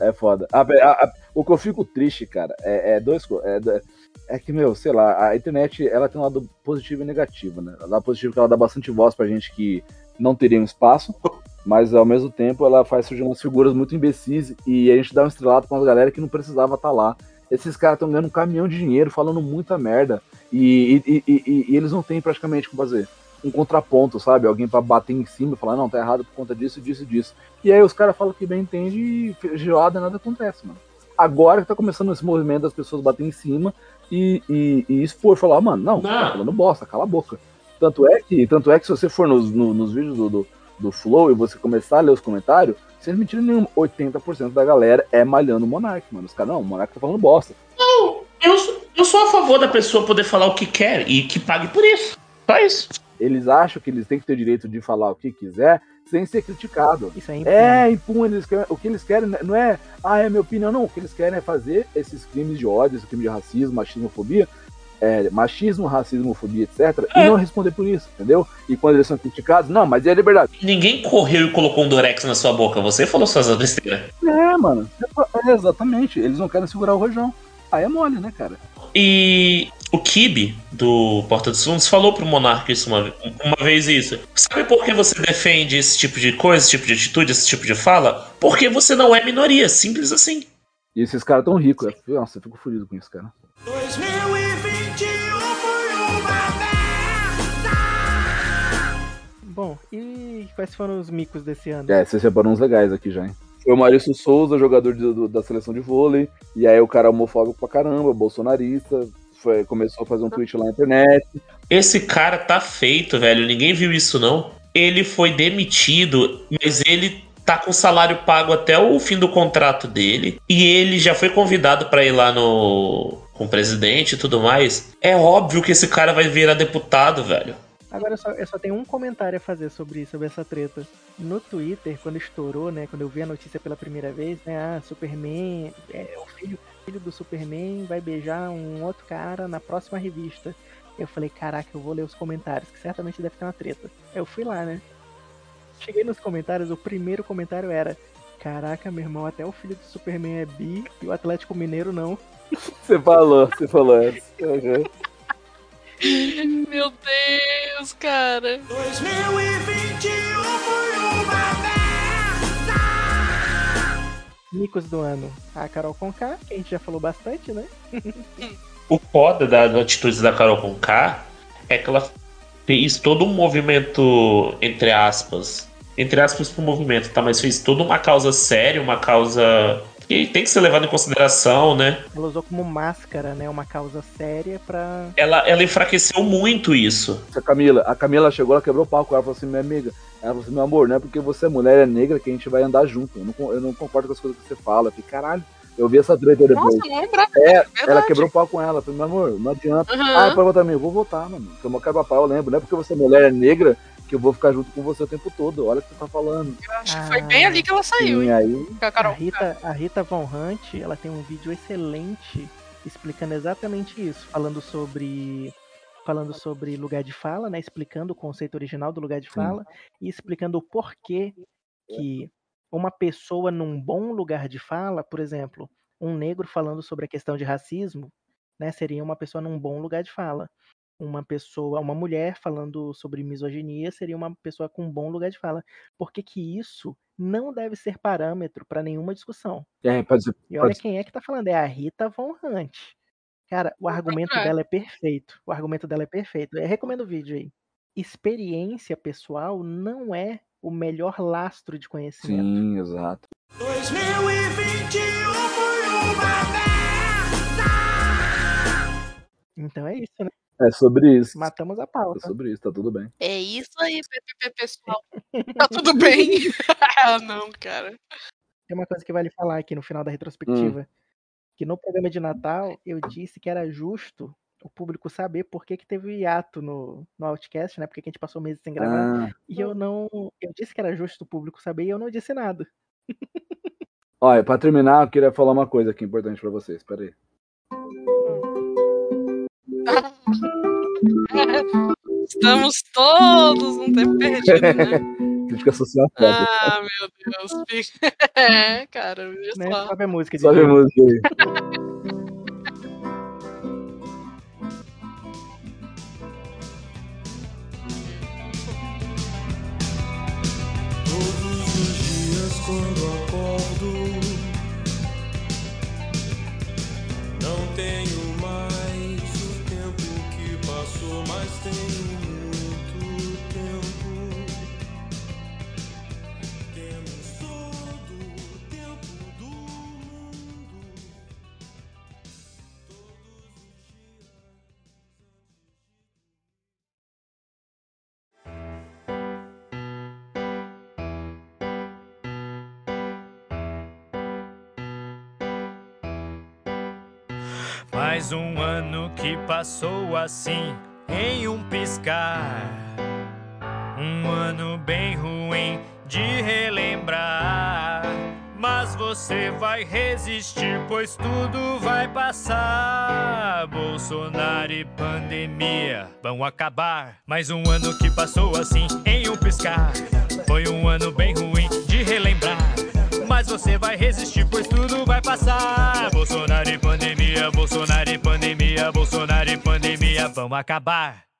é foda. A- a- a- o que eu fico triste, cara, é, é dois é, do- é que, meu, sei lá, a internet ela tem um lado positivo e negativo, né? O lado positivo é que ela dá bastante voz pra gente que não teria um espaço, mas ao mesmo tempo ela faz surgir umas figuras muito imbecis e a gente dá um estrelado com uma galera que não precisava estar lá. Esses caras estão ganhando um caminhão de dinheiro, falando muita merda, e, e- e- e- eles não têm praticamente como fazer um contraponto, sabe? Alguém pra bater em cima e falar, não, tá errado por conta disso, disso e disso. E aí os caras falam que bem entende e feijoada nada acontece, mano. Agora que tá começando esse movimento das pessoas bater em cima e, e, e expor, falar, mano, não, Não. tá falando bosta, cala a boca. Tanto é que, tanto é que se você for nos, no- nos vídeos do, do, do Flow e você começar a ler os comentários, sem mentira nenhuma, 80% da galera é malhando o Monark, mano. Os caras, não, o Monark tá falando bosta. Eu, sou- eu sou a favor da pessoa poder falar o que quer e que pague por isso. Só isso. Eles acham que eles têm que ter o direito de falar o que quiser sem ser criticado. Isso aí É, impõe, eles querem, o que eles querem não é, ah, é minha opinião, não. O que eles querem é fazer esses crimes de ódio, esse crime de racismo, machismo, fobia, é, machismo, racismo, fobia, etc. É. E não responder por isso, entendeu? E quando eles são criticados, não, mas é liberdade. Ninguém correu e colocou um Durex na sua boca. Você falou suas besteiras. É, mano. É, exatamente. Eles não querem segurar o rojão. Aí é mole, né, cara? E o Kibe, do Porta dos Fundos, falou pro Monark isso uma, uma vez isso. Sabe por que você defende esse tipo de coisa, esse tipo de atitude, esse tipo de fala? Porque você não é minoria, simples assim. E esses caras tão ricos. é- Nossa, eu fico furido com isso, cara. 2021 e quais foram os micos desse ano? É, você separou uns legais aqui já, hein? Foi o Maurício Souza, jogador de- do- da seleção de vôlei. E aí o cara homofóbico pra caramba, bolsonarista. Foi, começou a fazer um tweet lá na internet. Esse cara tá feito, velho. Ninguém viu isso, não. Ele foi demitido, mas ele tá com salário pago até o fim do contrato dele. E ele já foi convidado pra ir lá no. com o presidente e tudo mais. É óbvio que esse cara vai virar deputado, velho. Agora eu só, eu só tenho um comentário a fazer sobre sobre essa treta. No Twitter, quando estourou, né? Quando eu vi a notícia pela primeira vez, né? Ah, Superman, é, o filho, filho do Superman vai beijar um outro cara na próxima revista. Eu falei, caraca, eu vou ler os comentários, que certamente deve ter uma treta. Eu fui lá, né? Cheguei nos comentários, o primeiro comentário era. Caraca, meu irmão, até o filho do Superman é bi e o Atlético Mineiro não. Você falou, você falou essa. Meu Deus, cara. 2021 foi uma Micos do ano. A Carol Conká, que a gente já falou bastante, né? O foda da, da atitude da Carol com K é que ela fez todo um movimento, entre aspas, entre aspas pro movimento, tá? Mas fez toda uma causa séria, uma causa que tem que ser levado em consideração, né? Ela usou como máscara, né? Uma causa séria pra. Ela, ela enfraqueceu muito isso. A Camila, a Camila chegou, ela quebrou o palco, ela falou assim, minha amiga, ela falou assim, meu amor, não é porque você é mulher é negra que a gente vai andar junto. Eu não, eu não concordo com as coisas que você fala. Eu falei, caralho, eu vi essa treta depois. Nossa, não lembrava. É, ela verdade. quebrou o pau com ela. Eu falei, meu amor, não adianta. Aham. Ah, pode votar mim. Eu vou votar, mano. Porque eu quebra pau, eu lembro. Não é porque você é mulher é negra que eu vou ficar junto com você o tempo todo. Olha o que você tá falando. Eu acho que foi bem ali que ela saiu, E hein? aí, a. Rita, a Rita Von Hunt, ela tem um vídeo excelente explicando exatamente isso, falando sobre falando sobre lugar de fala, né, explicando o conceito original do lugar de fala e explicando o porquê que uma pessoa num bom lugar de fala, por exemplo, um negro falando sobre a questão de racismo, né, seria uma pessoa num bom lugar de fala. Uma pessoa, uma mulher falando sobre misoginia seria uma pessoa com um bom lugar de fala. Por que que isso não deve ser parâmetro para nenhuma discussão? é, pode ser. E olha Pode- quem é que tá falando, é a Rita Von Hunt. Cara, o argumento procurar. dela é perfeito. O argumento dela é perfeito. Eu recomendo o vídeo aí. Experiência pessoal não é o melhor lastro de conhecimento. Sim, exato. 2021 foi uma Então é isso, né? É sobre isso. Matamos a É pauta. sobre isso, tá tudo bem. É isso aí, PPP pessoal. Tá tudo bem? ah, não, cara. Tem uma coisa que vale falar aqui no final da retrospectiva. Que no programa de Natal eu disse que era justo o público saber por que, que teve hiato no, no Outcast, né? Porque que a gente passou meses sem gravar. Ah, E eu não. Eu disse que era justo o público saber e eu não disse nada. olha, pra terminar, eu queria falar uma coisa aqui importante pra vocês. Pera aí. Estamos todos um tempo perdido, né? Crítica social. Ah, meu Deus. É, cara, olha Né? só. Sobe a música Sobe a música aí. Um ano que passou assim, em um piscar. Um ano bem ruim de relembrar. Mas você vai resistir, pois tudo vai passar. Bolsonaro e pandemia vão acabar. Mais um ano que passou assim, em um piscar. Foi um ano bem ruim de relembrar. Mas você vai resistir, pois tudo vai passar. Bolsonaro e pandemia, Bolsonaro e pandemia, Bolsonaro e pandemia vão acabar.